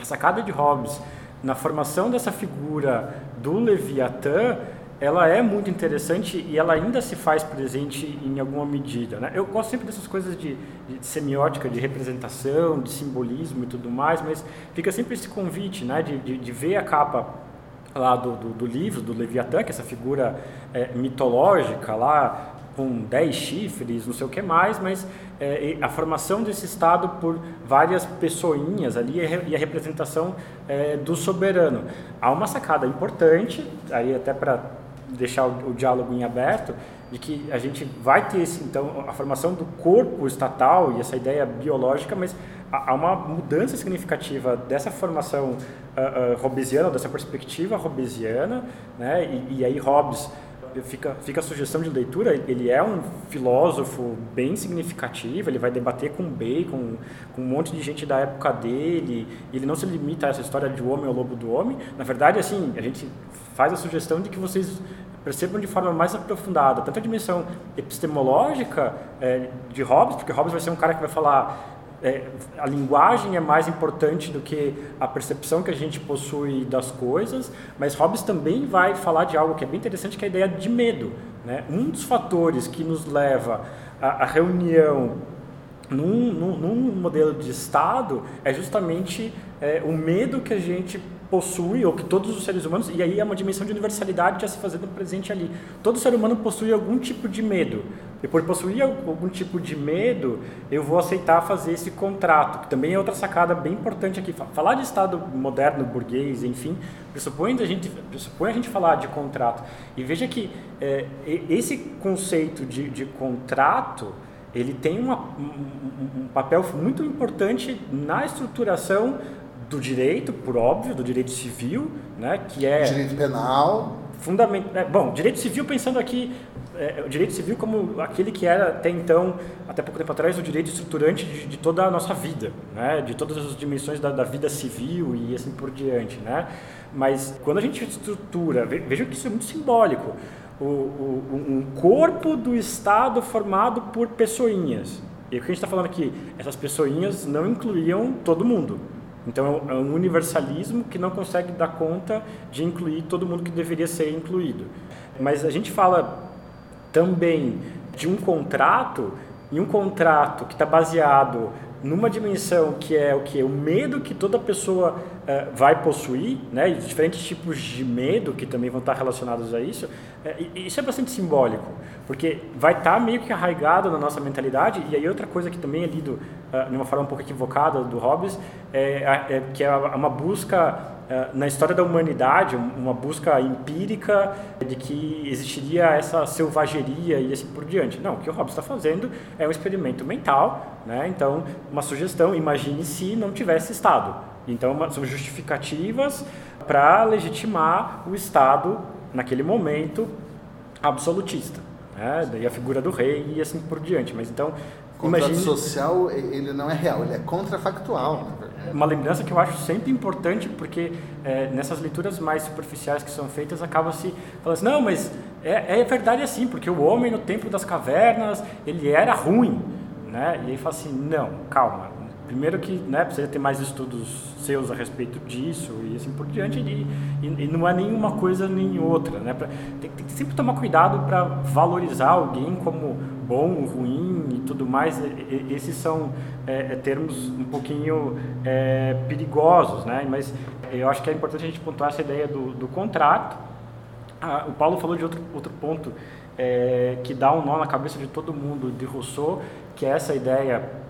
a sacada de Hobbes na formação dessa figura do Leviatã, ela é muito interessante e ela ainda se faz presente em alguma medida. Né? Eu gosto sempre dessas coisas de, de, semiótica, de representação, de simbolismo e tudo mais, mas fica sempre esse convite né? de, de, de ver a capa lá do, do, do, livro, do Leviatã, que é essa figura é, mitológica lá, com dez chifres, não sei o que mais, mas é, a formação desse Estado por várias pessoinhas ali e a representação é, do soberano. Há uma sacada importante, aí até para deixar o, o, diálogo em aberto, de que a gente vai ter esse, então a formação do corpo estatal e essa ideia biológica, mas há uma mudança significativa dessa formação uh, uh, hobbesiana, dessa perspectiva hobbesiana, né? e, e aí Hobbes fica, fica a sugestão de leitura, ele é um filósofo bem significativo, ele vai debater com Bacon, com um monte de gente da época dele, ele não se limita a essa história de homem ao lobo do homem, na verdade, assim, a gente faz a sugestão de que vocês percebam de forma mais aprofundada, tanto a dimensão epistemológica é, de Hobbes, porque Hobbes vai ser um cara que vai falar é, a linguagem é mais importante do que a percepção que a gente possui das coisas, mas Hobbes também vai falar de algo que é bem interessante, que é a ideia de medo. Né? Um dos fatores que nos leva à, reunião num, num, num, modelo de Estado é justamente é, o medo que a gente possui, ou que todos os seres humanos, e aí é uma dimensão de universalidade já se fazendo presente ali. Todo ser humano possui algum tipo de medo. E por possuir algum tipo de medo, eu vou aceitar fazer esse contrato, que também é outra sacada bem importante aqui. Falar de Estado moderno, burguês, enfim, pressupõe a gente, pressupõe a gente falar de contrato. E veja que é, esse conceito de, de contrato, ele tem uma, um, um papel muito importante na estruturação do direito, por óbvio, do direito civil, né, que é direito penal, fundamental. É, bom, direito civil pensando aqui é, o direito civil como aquele que era até então, até pouco tempo atrás, o direito estruturante de, de toda a nossa vida, né, de todas as dimensões da, da, vida civil e assim por diante, né. Mas quando a gente estrutura, veja que isso é muito simbólico, o, o, um corpo do Estado formado por pessoinhas. E o que a gente está falando aqui, essas pessoinhas não incluíam todo mundo. Então é um universalismo que não consegue dar conta de incluir todo mundo que deveria ser incluído. Mas a gente fala também de um contrato, e um contrato que está baseado numa dimensão que é o que o medo que toda pessoa uh, vai possuir, né, e diferentes tipos de medo que também vão estar relacionados a isso, uh, isso é bastante simbólico, porque vai estar meio que arraigado na nossa mentalidade. E aí outra coisa que também é lido uh, de uma forma um pouco equivocada do Hobbes é, é que é uma busca na história da humanidade, uma busca empírica de que existiria essa selvageria e assim por diante. Não, o que o Hobbes está fazendo é um experimento mental, né? então uma sugestão, imagine se não tivesse Estado. Então são justificativas para legitimar o Estado naquele momento absolutista. Né? Daí a figura do rei e assim por diante. Mas então o contrato imagine... social ele não é real, ele é contrafactual. Uma lembrança que eu acho sempre importante, porque é, nessas leituras mais superficiais que são feitas, acaba se falando assim, não, mas é, é verdade assim, porque o homem no tempo das cavernas, ele era ruim, né? E aí fala assim, não, calma, primeiro que né, precisa ter mais estudos seus a respeito disso e assim por diante, e, e, e não é nenhuma coisa nem outra, né? Pra, tem, tem, que sempre tomar cuidado para valorizar alguém como bom, ruim e tudo mais. E, esses são é, é, termos um pouquinho é, perigosos, né? Mas eu acho que é importante a gente pontuar essa ideia do, do contrato. Ah, o Paulo falou de outro, outro ponto é, que dá um nó na cabeça de todo mundo, de Rousseau, que é essa ideia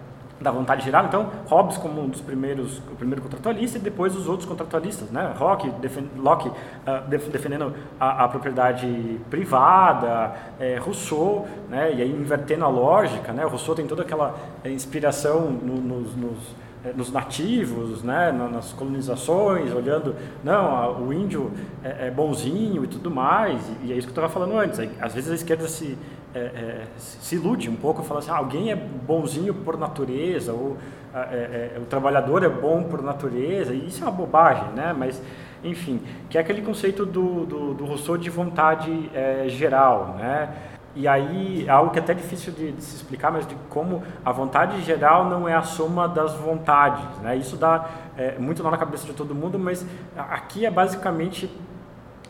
da vontade geral. Então, Hobbes como um dos primeiros, o primeiro contratualista e depois os outros contratualistas, né? Locke, defend, Locke uh, defendendo a, a, propriedade privada, é, Rousseau, né? E aí invertendo a lógica, né? Rousseau tem toda aquela é, inspiração no, nos, nos, é, nos, nativos, né? nas colonizações, olhando, não, o índio é, é bonzinho e tudo mais, e é isso que eu estava falando antes. Às vezes a esquerda se é, é, se ilude um pouco, fala assim, ah, alguém é bonzinho por natureza, ou ah, é, é, o trabalhador é bom por natureza, e isso é uma bobagem, né? Mas, enfim, que é aquele conceito do, do, do Rousseau de vontade é, geral, né? e aí, algo que é até difícil de, de, se explicar, mas de como a vontade geral não é a soma das vontades. Né? Isso dá é, muito nó na cabeça de todo mundo, mas aqui é basicamente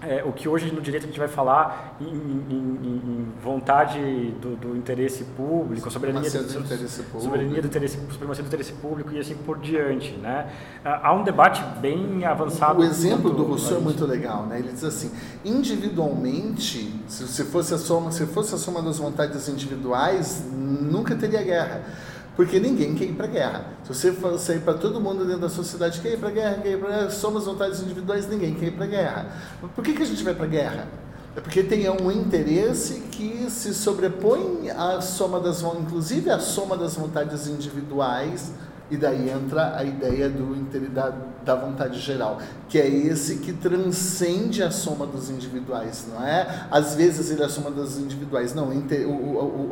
é, o que hoje no direito a gente vai falar em, em, em vontade do, do, interesse público, soberania do, do, interesse público. soberania do interesse, supremacia do interesse público e assim por diante, né? Há um debate bem avançado. O exemplo do Rousseau é muito legal, né? Ele diz assim: individualmente, se, se fosse a soma, se fosse a soma das vontades individuais, nunca teria guerra. Porque ninguém quer ir para a guerra. Se você for sair para todo mundo dentro da sociedade, quer ir para a guerra, quer ir para guerra, somos vontades individuais, ninguém quer ir para a guerra. Por que, que a gente vai para a guerra? É porque tem um interesse que se sobrepõe à soma das inclusive à soma das vontades individuais e daí entra a ideia do, da, da vontade geral, que é esse que transcende a soma dos individuais, não é? Às vezes ele é a soma dos individuais, não.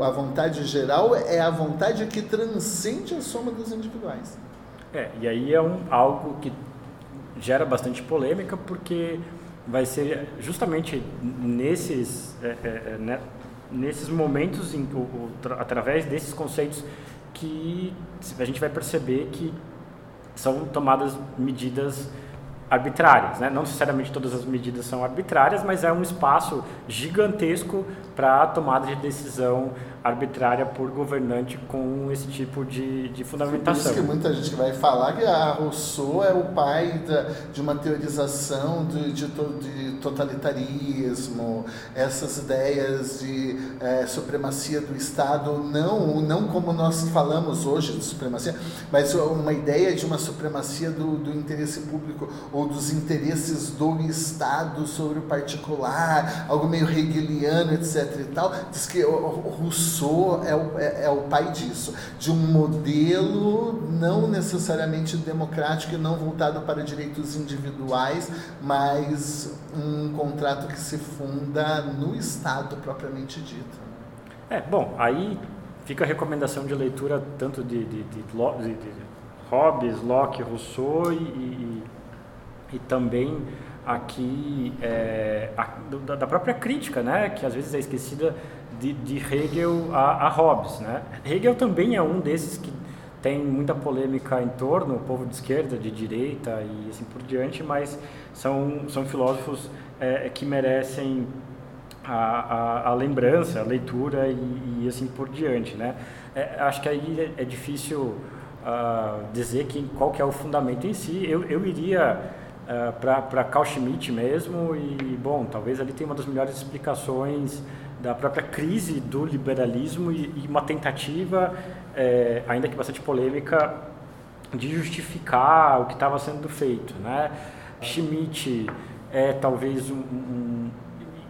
A vontade geral é a vontade que transcende a soma dos individuais. É, e aí é um, algo que gera bastante polêmica, porque vai ser justamente nesses, é, é, é né, nesses momentos, em, o, através desses conceitos que a gente vai perceber que são tomadas medidas arbitrárias, né? Não necessariamente todas as medidas são arbitrárias, mas é um espaço gigantesco para a tomada de decisão arbitrária por governante com esse tipo de, de fundamentação. Por isso que muita gente vai falar que a Rousseau é o pai da, de uma teorização de, de, de totalitarismo, essas ideias de é, supremacia do Estado, não, não como nós falamos hoje de supremacia, mas uma ideia de uma supremacia do, do interesse público ou dos interesses do Estado sobre o particular, algo meio hegeliano, etc. e tal, diz que Rousseau é o, é, é o pai disso, de um modelo não necessariamente democrático e não voltado para direitos individuais, mas um contrato que se funda no Estado propriamente dito. É, bom, aí fica a recomendação de leitura tanto de, de, de, de, de Hobbes, Locke, Rousseau e, e e também aqui é, a, da, da, própria crítica, né, que às vezes é esquecida de, de Hegel a, a, Hobbes. Né? Hegel também é um desses que tem muita polêmica em torno, o povo de esquerda, de direita e assim por diante, mas são, são filósofos é, que merecem a, a, a, lembrança, a leitura e, e, assim por diante. Né? É, acho que aí é, é difícil uh, dizer que, qual que é o fundamento em si. Eu, eu iria uh, para Carl Schmitt mesmo e, bom, talvez ali tenha uma das melhores explicações da própria crise do liberalismo e, e uma tentativa, é, ainda que bastante polêmica, de justificar o que estava sendo feito, né? Schmitt é talvez um, um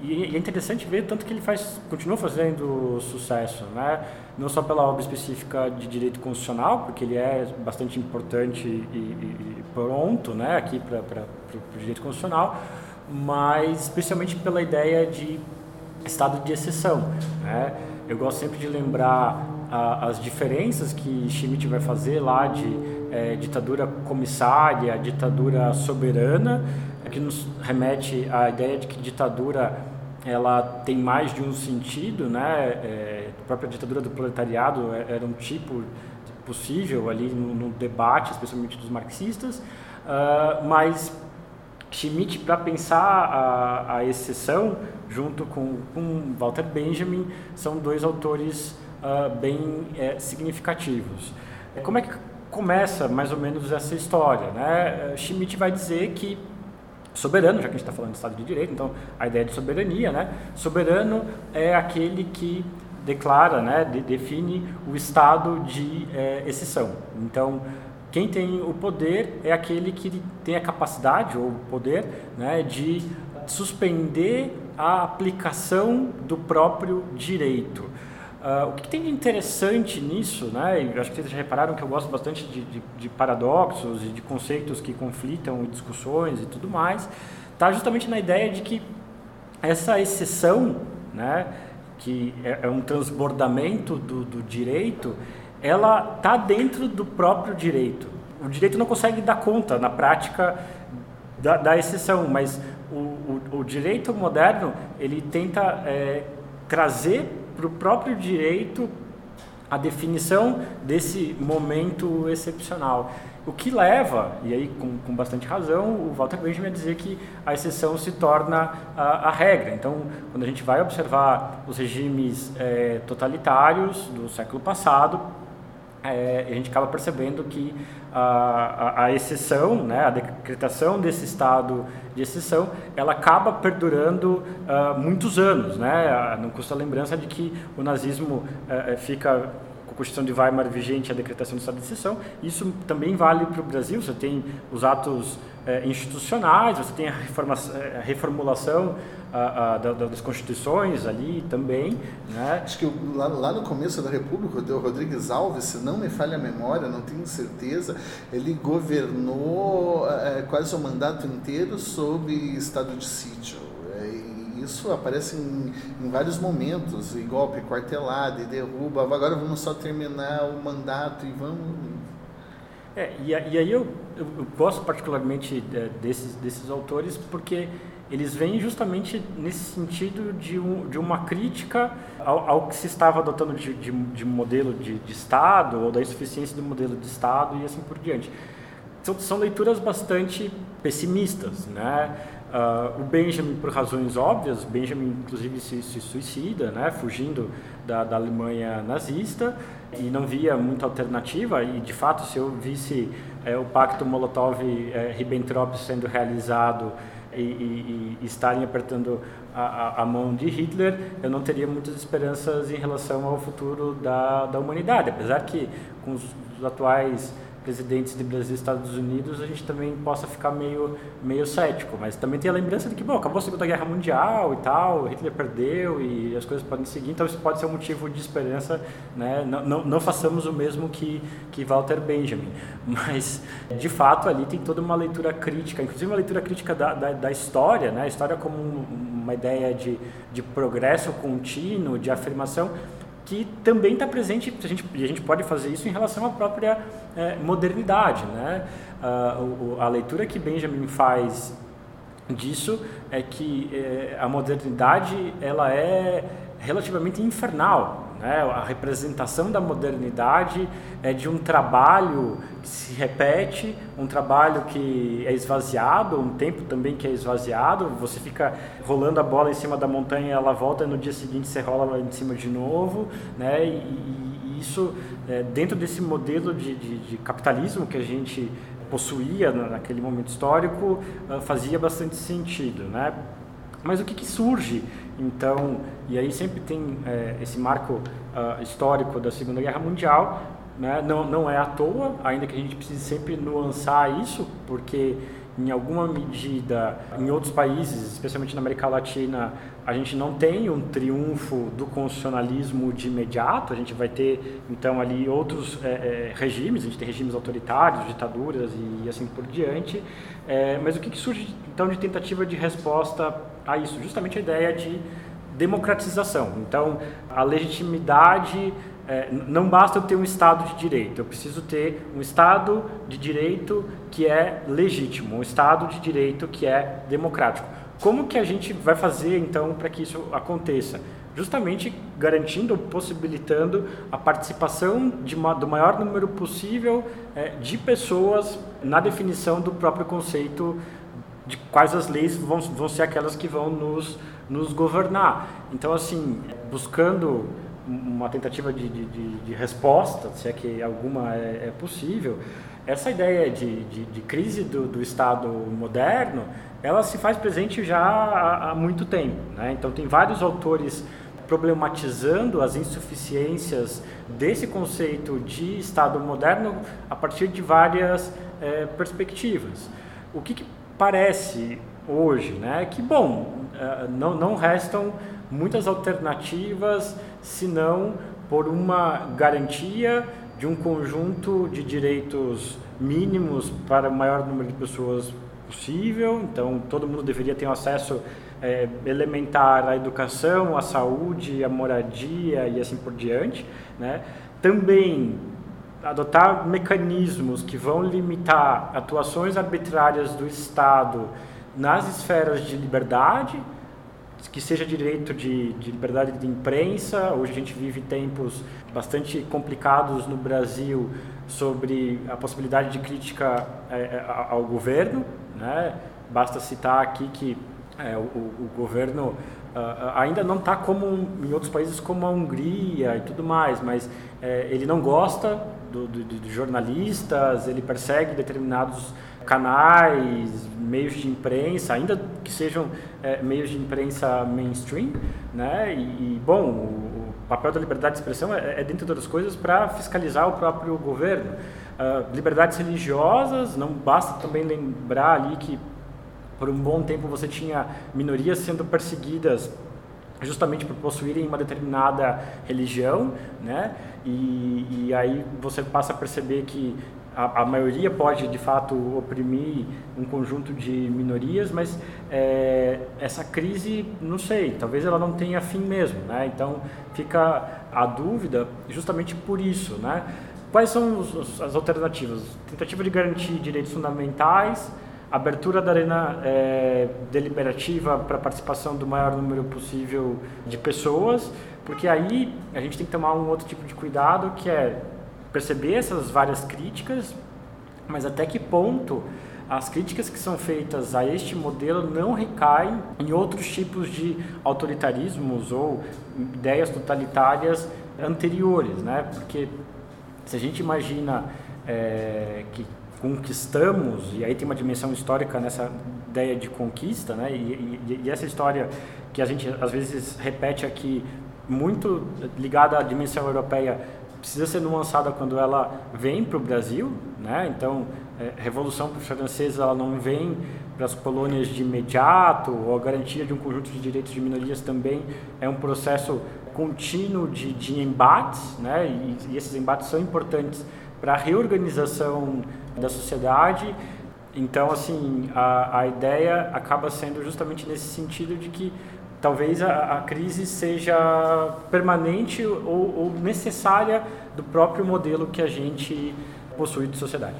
e é interessante ver tanto que ele faz, continua fazendo sucesso, né? Não só pela obra específica de direito constitucional, porque ele é bastante importante e, e, e pronto, né? Aqui para o direito constitucional, mas especialmente pela ideia de estado de exceção, né? Eu gosto sempre de lembrar a, as diferenças que Schmitt vai fazer lá de é, ditadura comissária, ditadura soberana, que nos remete à ideia de que ditadura ela tem mais de um sentido, né? É, a própria ditadura do proletariado é, era um tipo possível ali no, no debate, especialmente dos marxistas, uh, mas Schmitt, para pensar a, a, exceção, junto com, com Walter Benjamin, são dois autores uh, bem é, significativos. Como é que começa mais ou menos essa história? Né? Schmitt vai dizer que soberano, já que a gente está falando de Estado de Direito, então a ideia de soberania, né? Soberano é aquele que declara, né, de, define o estado de é, exceção. Então, quem tem o poder é aquele que tem a capacidade ou poder né, de suspender a aplicação do próprio direito. Uh, o que tem de interessante nisso, né, e acho que vocês já repararam que eu gosto bastante de, de, de paradoxos e de conceitos que conflitam e discussões e tudo mais, está justamente na ideia de que essa exceção, né, que é, é um transbordamento do, do direito, ela está dentro do próprio direito. O direito não consegue dar conta, na prática, da, da exceção, mas o, o, o, direito moderno ele tenta é, trazer para o próprio direito a definição desse momento excepcional. O que leva, e aí com, com, bastante razão, o Walter Benjamin a dizer que a exceção se torna a, a regra. Então, quando a gente vai observar os regimes é, totalitários do século passado, é, a gente acaba percebendo que a, a, a, exceção, né, a decretação desse estado de exceção, ela acaba perdurando uh, muitos anos. Né? Não custa a lembrança de que o nazismo uh, fica com a Constituição de Weimar vigente a decretação do estado de exceção. Isso também vale para o Brasil. Você tem os atos uh, institucionais, você tem a, a reformulação a, a, das constituições ali também. Né? Acho que lá, lá, no começo da República, o Rodrigues Alves, se não me falha a memória, não tenho certeza, ele governou é, quase o mandato inteiro sob estado de sítio. É, isso aparece em, em, vários momentos, e golpe, quartelada, e derruba. Agora vamos só terminar o mandato e vamos. É, e, e aí eu, eu, eu gosto particularmente é, desses, desses autores porque eles vêm justamente nesse sentido de, um, de uma crítica ao, ao, que se estava adotando de, de, de modelo de, de, Estado ou da insuficiência do modelo de Estado e assim por diante. São, são leituras bastante pessimistas, né? Uh, o Benjamin, por razões óbvias, Benjamin inclusive se, se suicida, né? Fugindo da, da Alemanha nazista e não via muita alternativa e de fato se eu visse é, o pacto Molotov-Ribbentrop sendo realizado e, e, e estarem apertando a, a, mão de Hitler, eu não teria muitas esperanças em relação ao futuro da, da humanidade. Apesar que, com os, os atuais presidentes de Brasil e Estados Unidos, a gente também possa ficar meio, meio cético. Mas também tem a lembrança de que, bom, acabou a Segunda Guerra Mundial e tal, Hitler perdeu e as coisas podem seguir, então isso pode ser um motivo de esperança, né? Não, não, não façamos o mesmo que, que Walter Benjamin. <laughs> Mas, de fato, ali tem toda uma leitura crítica, inclusive uma leitura crítica da, da, da história, né? A história como uma ideia de, de progresso contínuo, de afirmação, que também está presente, a gente, e a gente pode fazer isso em relação à própria é, modernidade. Né? Uh, o, a leitura que Benjamin faz disso é que é, a modernidade ela é relativamente infernal. Né? A representação da modernidade é de um trabalho que se repete, um trabalho que é esvaziado, um tempo também que é esvaziado. Você fica rolando a bola em cima da montanha, ela volta e no dia seguinte você rola em cima de novo. Né? E, e isso, é, dentro desse modelo de, de, de capitalismo que a gente possuía naquele momento histórico, ah, fazia bastante sentido. Né? Mas o que, que surge então, e aí sempre tem é, esse marco uh, histórico da Segunda Guerra Mundial, né? não, não é à toa, ainda que a gente precise sempre nuançar isso, porque em alguma medida, em outros países, especialmente na América Latina, a gente não tem um triunfo do constitucionalismo de imediato, a gente vai ter então ali outros é, é, regimes, a gente tem regimes autoritários, ditaduras e, assim por diante, é, mas o que, que surge então de tentativa de resposta a isso? Justamente a ideia de democratização. Então, a legitimidade é, não basta eu ter um Estado de direito, eu preciso ter um Estado de direito que é legítimo, um Estado de direito que é democrático. Como que a gente vai fazer então para que isso aconteça? Justamente garantindo, possibilitando a participação de uma, do maior número possível é, de pessoas na definição do próprio conceito de quais as leis vão, vão ser aquelas que vão nos, nos governar. Então, assim, buscando uma tentativa de, de, de, de, resposta, se é que alguma é, é possível, essa ideia de, de crise do, do, Estado moderno, ela se faz presente já há, há muito tempo. Né? Então, tem vários autores problematizando as insuficiências desse conceito de Estado moderno a partir de várias é, perspectivas. O que, que, parece hoje, né, que bom, é, não, não restam muitas alternativas senão por uma garantia de um conjunto de direitos mínimos para o maior número de pessoas possível. Então, todo mundo deveria ter um acesso é, elementar à educação, à saúde, à moradia e assim por diante. Né? Também adotar mecanismos que vão limitar atuações arbitrárias do Estado nas esferas de liberdade, que seja direito de, de, liberdade de imprensa. Hoje a gente vive tempos bastante complicados no Brasil sobre a possibilidade de crítica é, é ao governo. Né? Basta citar aqui que é, o, o, governo uh, ainda não está como em outros países como a Hungria e tudo mais, mas é, ele não gosta do, do, de jornalistas, ele persegue determinados canais, meios de imprensa, ainda que sejam é, meios de imprensa mainstream, né? E, e bom, o, o, papel da liberdade de expressão é, é dentre outras coisas, para fiscalizar o próprio governo. Uh, liberdades religiosas, não basta também lembrar ali que por um bom tempo você tinha minorias sendo perseguidas justamente por possuírem uma determinada religião, né? E, e aí você passa a perceber que a, a, maioria pode de fato oprimir um conjunto de minorias, mas é, essa crise, não sei, talvez ela não tenha fim mesmo, né? Então fica a dúvida justamente por isso, né? Quais são os, as alternativas? Tentativa de garantir direitos fundamentais, abertura da arena é, deliberativa para participação do maior número possível de pessoas, porque aí a gente tem que tomar um outro tipo de cuidado que é perceber essas várias críticas, mas até que ponto as críticas que são feitas a este modelo não recaem em outros tipos de autoritarismos ou ideias totalitárias anteriores, né? Porque se a gente imagina é, que conquistamos, e aí tem uma dimensão histórica nessa ideia de conquista, né? E, e, e, essa história que a gente às vezes repete aqui, muito ligada à dimensão europeia, precisa ser nuançada quando ela vem para o Brasil, né? Então, é, Revolução Francesa ela não vem para as colônias de imediato, ou a garantia de um conjunto de direitos de minorias também é um processo contínuo de, de embates, né? E, e esses embates são importantes para a reorganização da sociedade. Então, assim, a, a ideia acaba sendo justamente nesse sentido de que talvez a, a crise seja permanente ou, ou necessária do próprio modelo que a gente possui de sociedade.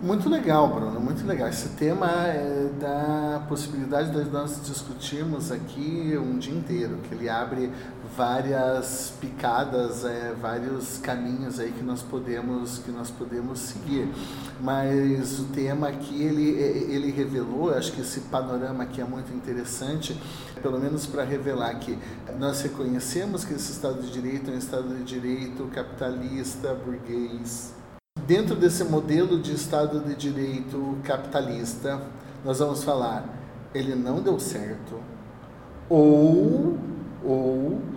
Muito legal, Bruno, muito legal. Esse tema é da possibilidade de nós discutirmos aqui um dia inteiro, que ele abre várias picadas, é, vários caminhos aí que nós podemos que nós podemos seguir. Mas o tema aqui ele ele revelou, acho que esse panorama aqui é muito interessante, pelo menos para revelar que nós reconhecemos que esse Estado de Direito é um Estado de Direito capitalista, burguês. Dentro desse modelo de Estado de Direito capitalista, nós vamos falar, ele não deu certo, ou, ou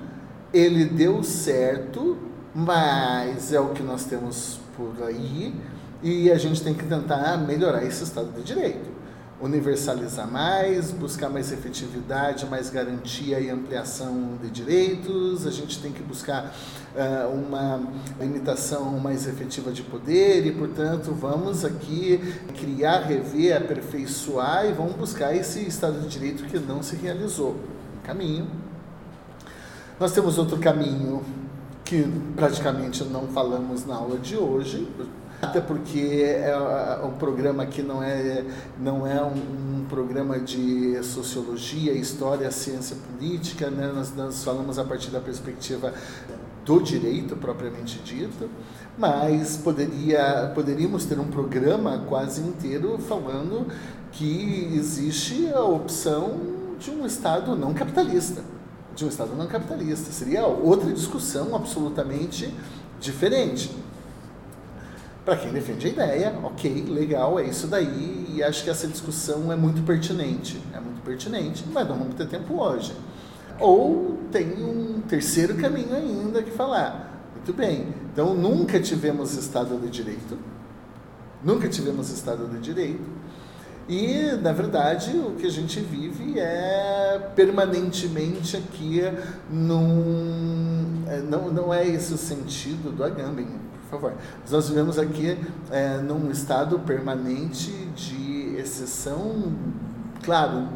ele deu certo, mas é o que nós temos por aí e a gente tem que tentar melhorar esse estado de direito. Universalizar mais, buscar mais efetividade, mais garantia e ampliação de direitos. A gente tem que buscar uh, uma limitação mais efetiva de poder e, portanto, vamos aqui criar, rever, aperfeiçoar e vamos buscar esse Estado de Direito que não se realizou. caminho nós temos outro caminho que praticamente não falamos na aula de hoje, até porque é um programa que não é, não é um, um programa de sociologia, história, ciência política, né? nós, nós falamos a partir da perspectiva do direito propriamente dito, mas poderia, poderíamos ter um programa quase inteiro falando que existe a opção de um Estado não capitalista de um Estado não capitalista. Seria outra discussão absolutamente diferente. Para quem defende a ideia, ok, legal, é isso daí, e acho que essa discussão é muito pertinente. É muito pertinente, mas não vamos ter tempo hoje. Ou tem um terceiro caminho ainda que falar, muito bem, então nunca tivemos Estado de Direito, nunca tivemos Estado de Direito, e, na verdade, o que a gente vive é permanentemente aqui num. É, não, não é esse o sentido do Agamben, por favor. Nós vivemos aqui é, num estado permanente de exceção, claro,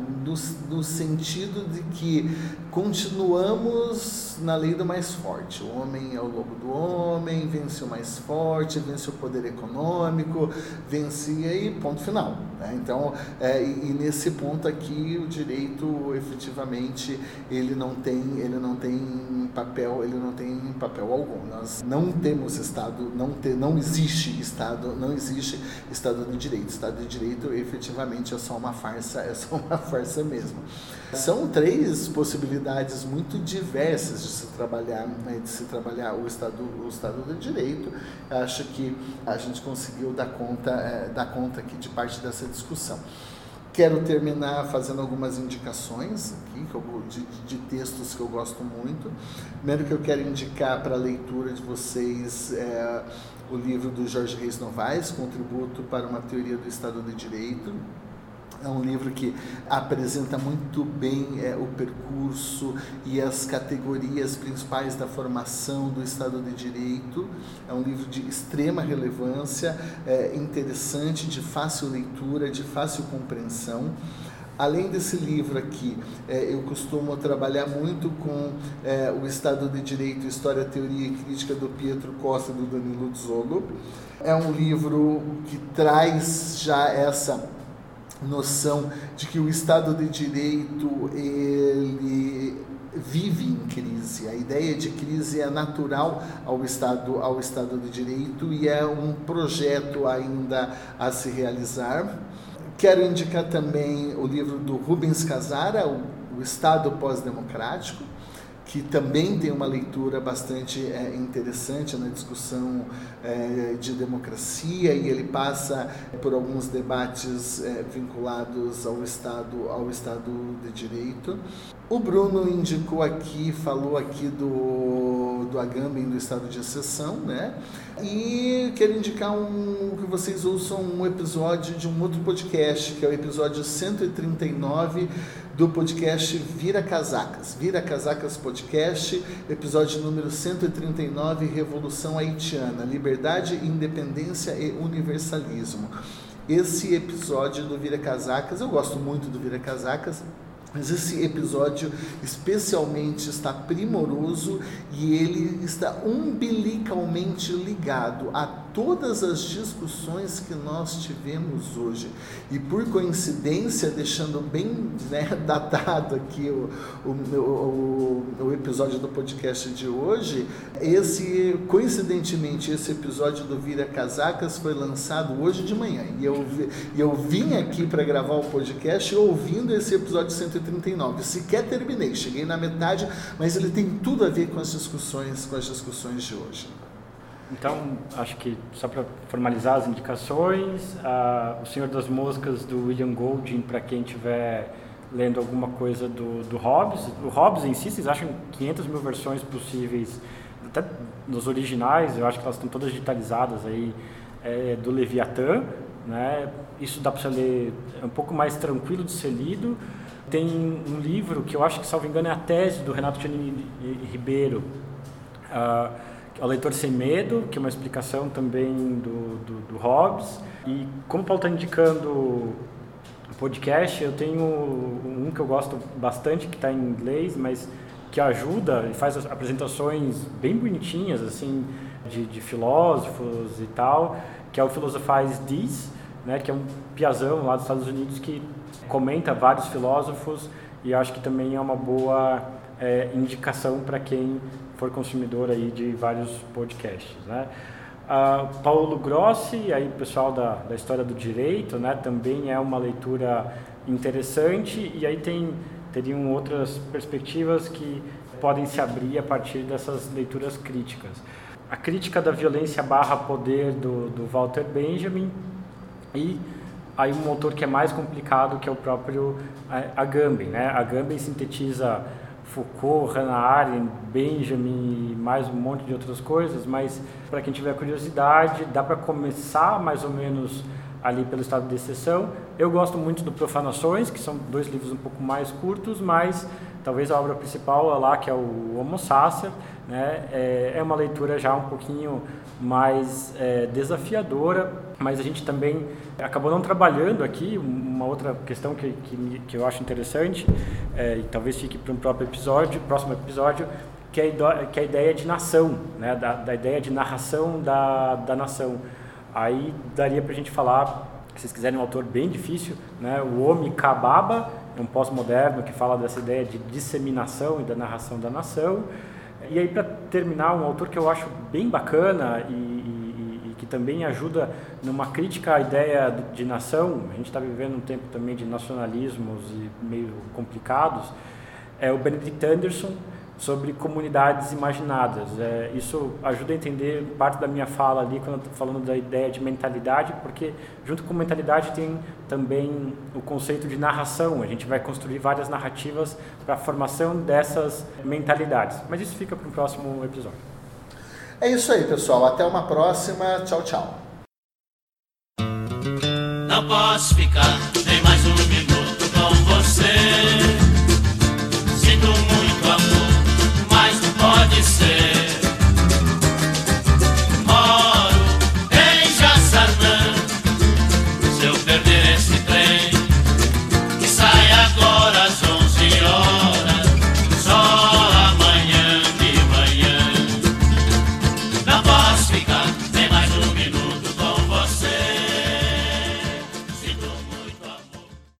no sentido de que continuamos na lei do mais forte. O homem é o lobo do homem, vence o mais forte, vence o poder econômico, vence e aí ponto final. Né? Então, é, e, nesse ponto aqui o direito efetivamente ele não tem ele não tem papel ele não tem papel algum. Nós não temos estado não ter não existe estado não existe estado de direito. Estado de direito efetivamente é só uma farsa é só uma farsa mesmo. São três possibilidades muito diversas de se trabalhar, né, de se trabalhar o Estado, o Direito. Acho que a gente conseguiu dar conta, é, dar conta aqui de parte dessa discussão. Quero terminar fazendo algumas indicações aqui de, de, textos que eu gosto muito. Primeiro que eu quero indicar para a leitura de vocês é, o livro do Jorge Reis Novaes, Contributo para uma Teoria do Estado de Direito, é um livro que apresenta muito bem é, o percurso e as categorias principais da formação do Estado de Direito. É um livro de extrema relevância, é, interessante, de fácil leitura, de fácil compreensão. Além desse livro aqui, é, eu costumo trabalhar muito com é, o Estado de Direito, História, Teoria e Crítica do Pietro Costa e do Danilo Zolo. É um livro que traz já essa noção de que o Estado de Direito ele vive em crise. A ideia de crise é natural ao Estado, ao Estado de Direito e é um projeto ainda a se realizar. Quero indicar também o livro do Rubens Casara, o, Estado Pós-Democrático, que também tem uma leitura bastante é, interessante na discussão é, de democracia e ele passa por alguns debates é, vinculados ao Estado, ao Estado de Direito. O Bruno indicou aqui, falou aqui do, do Agamben do estado de exceção, né? E quero indicar um, que vocês ouçam um episódio de um outro podcast, que é o episódio 139 do podcast Vira Casacas. Vira Casacas Podcast, episódio número 139, Revolução Haitiana, Liberdade, Independência e Universalismo. Esse episódio do Vira Casacas, eu gosto muito do Vira Casacas, mas esse episódio especialmente está primoroso e ele está umbilicalmente ligado a todas as discussões que nós tivemos hoje. E por coincidência, deixando bem né, <laughs> datado aqui o, o, o, o, episódio do podcast de hoje, esse coincidentemente esse episódio do Vira Casacas foi lançado hoje de manhã. E eu, eu vim aqui para gravar o podcast ouvindo esse episódio 139. Sequer terminei, cheguei na metade, mas ele tem tudo a ver com as discussões, com as discussões de hoje. Então, acho que só para formalizar as indicações, O Senhor das Moscas do William Golding, para quem estiver lendo alguma coisa do, do Hobbes. O Hobbes em si, vocês acham 500 mil versões possíveis, até nos originais, eu acho que elas estão todas digitalizadas aí, é, do Leviatã, né? Isso dá para você ler, é um pouco mais tranquilo de ser lido. Tem um livro que eu acho que, salvo engano, é a tese do Renato Giannini Ribeiro, uh, o Leitor Sem Medo, que é uma explicação também do, do, do Hobbes. E como o Paulo está indicando o podcast, eu tenho um que eu gosto bastante, que está em inglês, mas que ajuda e faz apresentações bem bonitinhas, assim, de, de filósofos e tal, que é o Philosophize This, né, que é um piazão lá dos Estados Unidos que comenta vários filósofos e acho que também é uma boa é, indicação para quem for consumidor aí de vários podcasts, né? Uh, Paulo Grossi, aí pessoal da, da história do direito, né? Também é uma leitura interessante e aí tem teriam outras perspectivas que podem se abrir a partir dessas leituras críticas. A crítica da violência barra poder do, do Walter Benjamin e aí um autor que é mais complicado que é o próprio Agamben, né? Agamben sintetiza Foucault, Hannah Arendt, Benjamin e mais um monte de outras coisas, mas para quem tiver curiosidade, dá para começar mais ou menos ali pelo estado de exceção. Eu gosto muito do Profanações, que são dois livros um pouco mais curtos, mas talvez a obra principal é lá, que é o Homo Sacer, né, é, é uma leitura já um pouquinho mais é, desafiadora, mas a gente também acabou não trabalhando aqui uma outra questão que, que, que eu acho interessante é, e talvez fique para um próprio episódio, próximo episódio, que é, a, que é a ideia de nação, né, da, da ideia de narração da, da nação. Aí daria para a gente falar, se vocês quiserem um autor bem difícil, né, o Omi Kababa, um pós-moderno que fala dessa ideia de disseminação e da narração da nação. E aí, para terminar, um autor que eu acho bem bacana e, e, e, que também ajuda numa crítica à ideia de nação, a gente está vivendo um tempo também de nacionalismos meio complicados, é o Benedict Anderson, sobre comunidades imaginadas. É, isso ajuda a entender parte da minha fala ali quando eu estou falando da ideia de mentalidade, porque junto com mentalidade tem também o conceito de narração. A gente vai construir várias narrativas para a formação dessas mentalidades. Mas isso fica para o próximo episódio. É isso aí, pessoal. Até uma próxima. Tchau, tchau. Não posso ficar nem mais um minuto com você. Sinto muito majesty.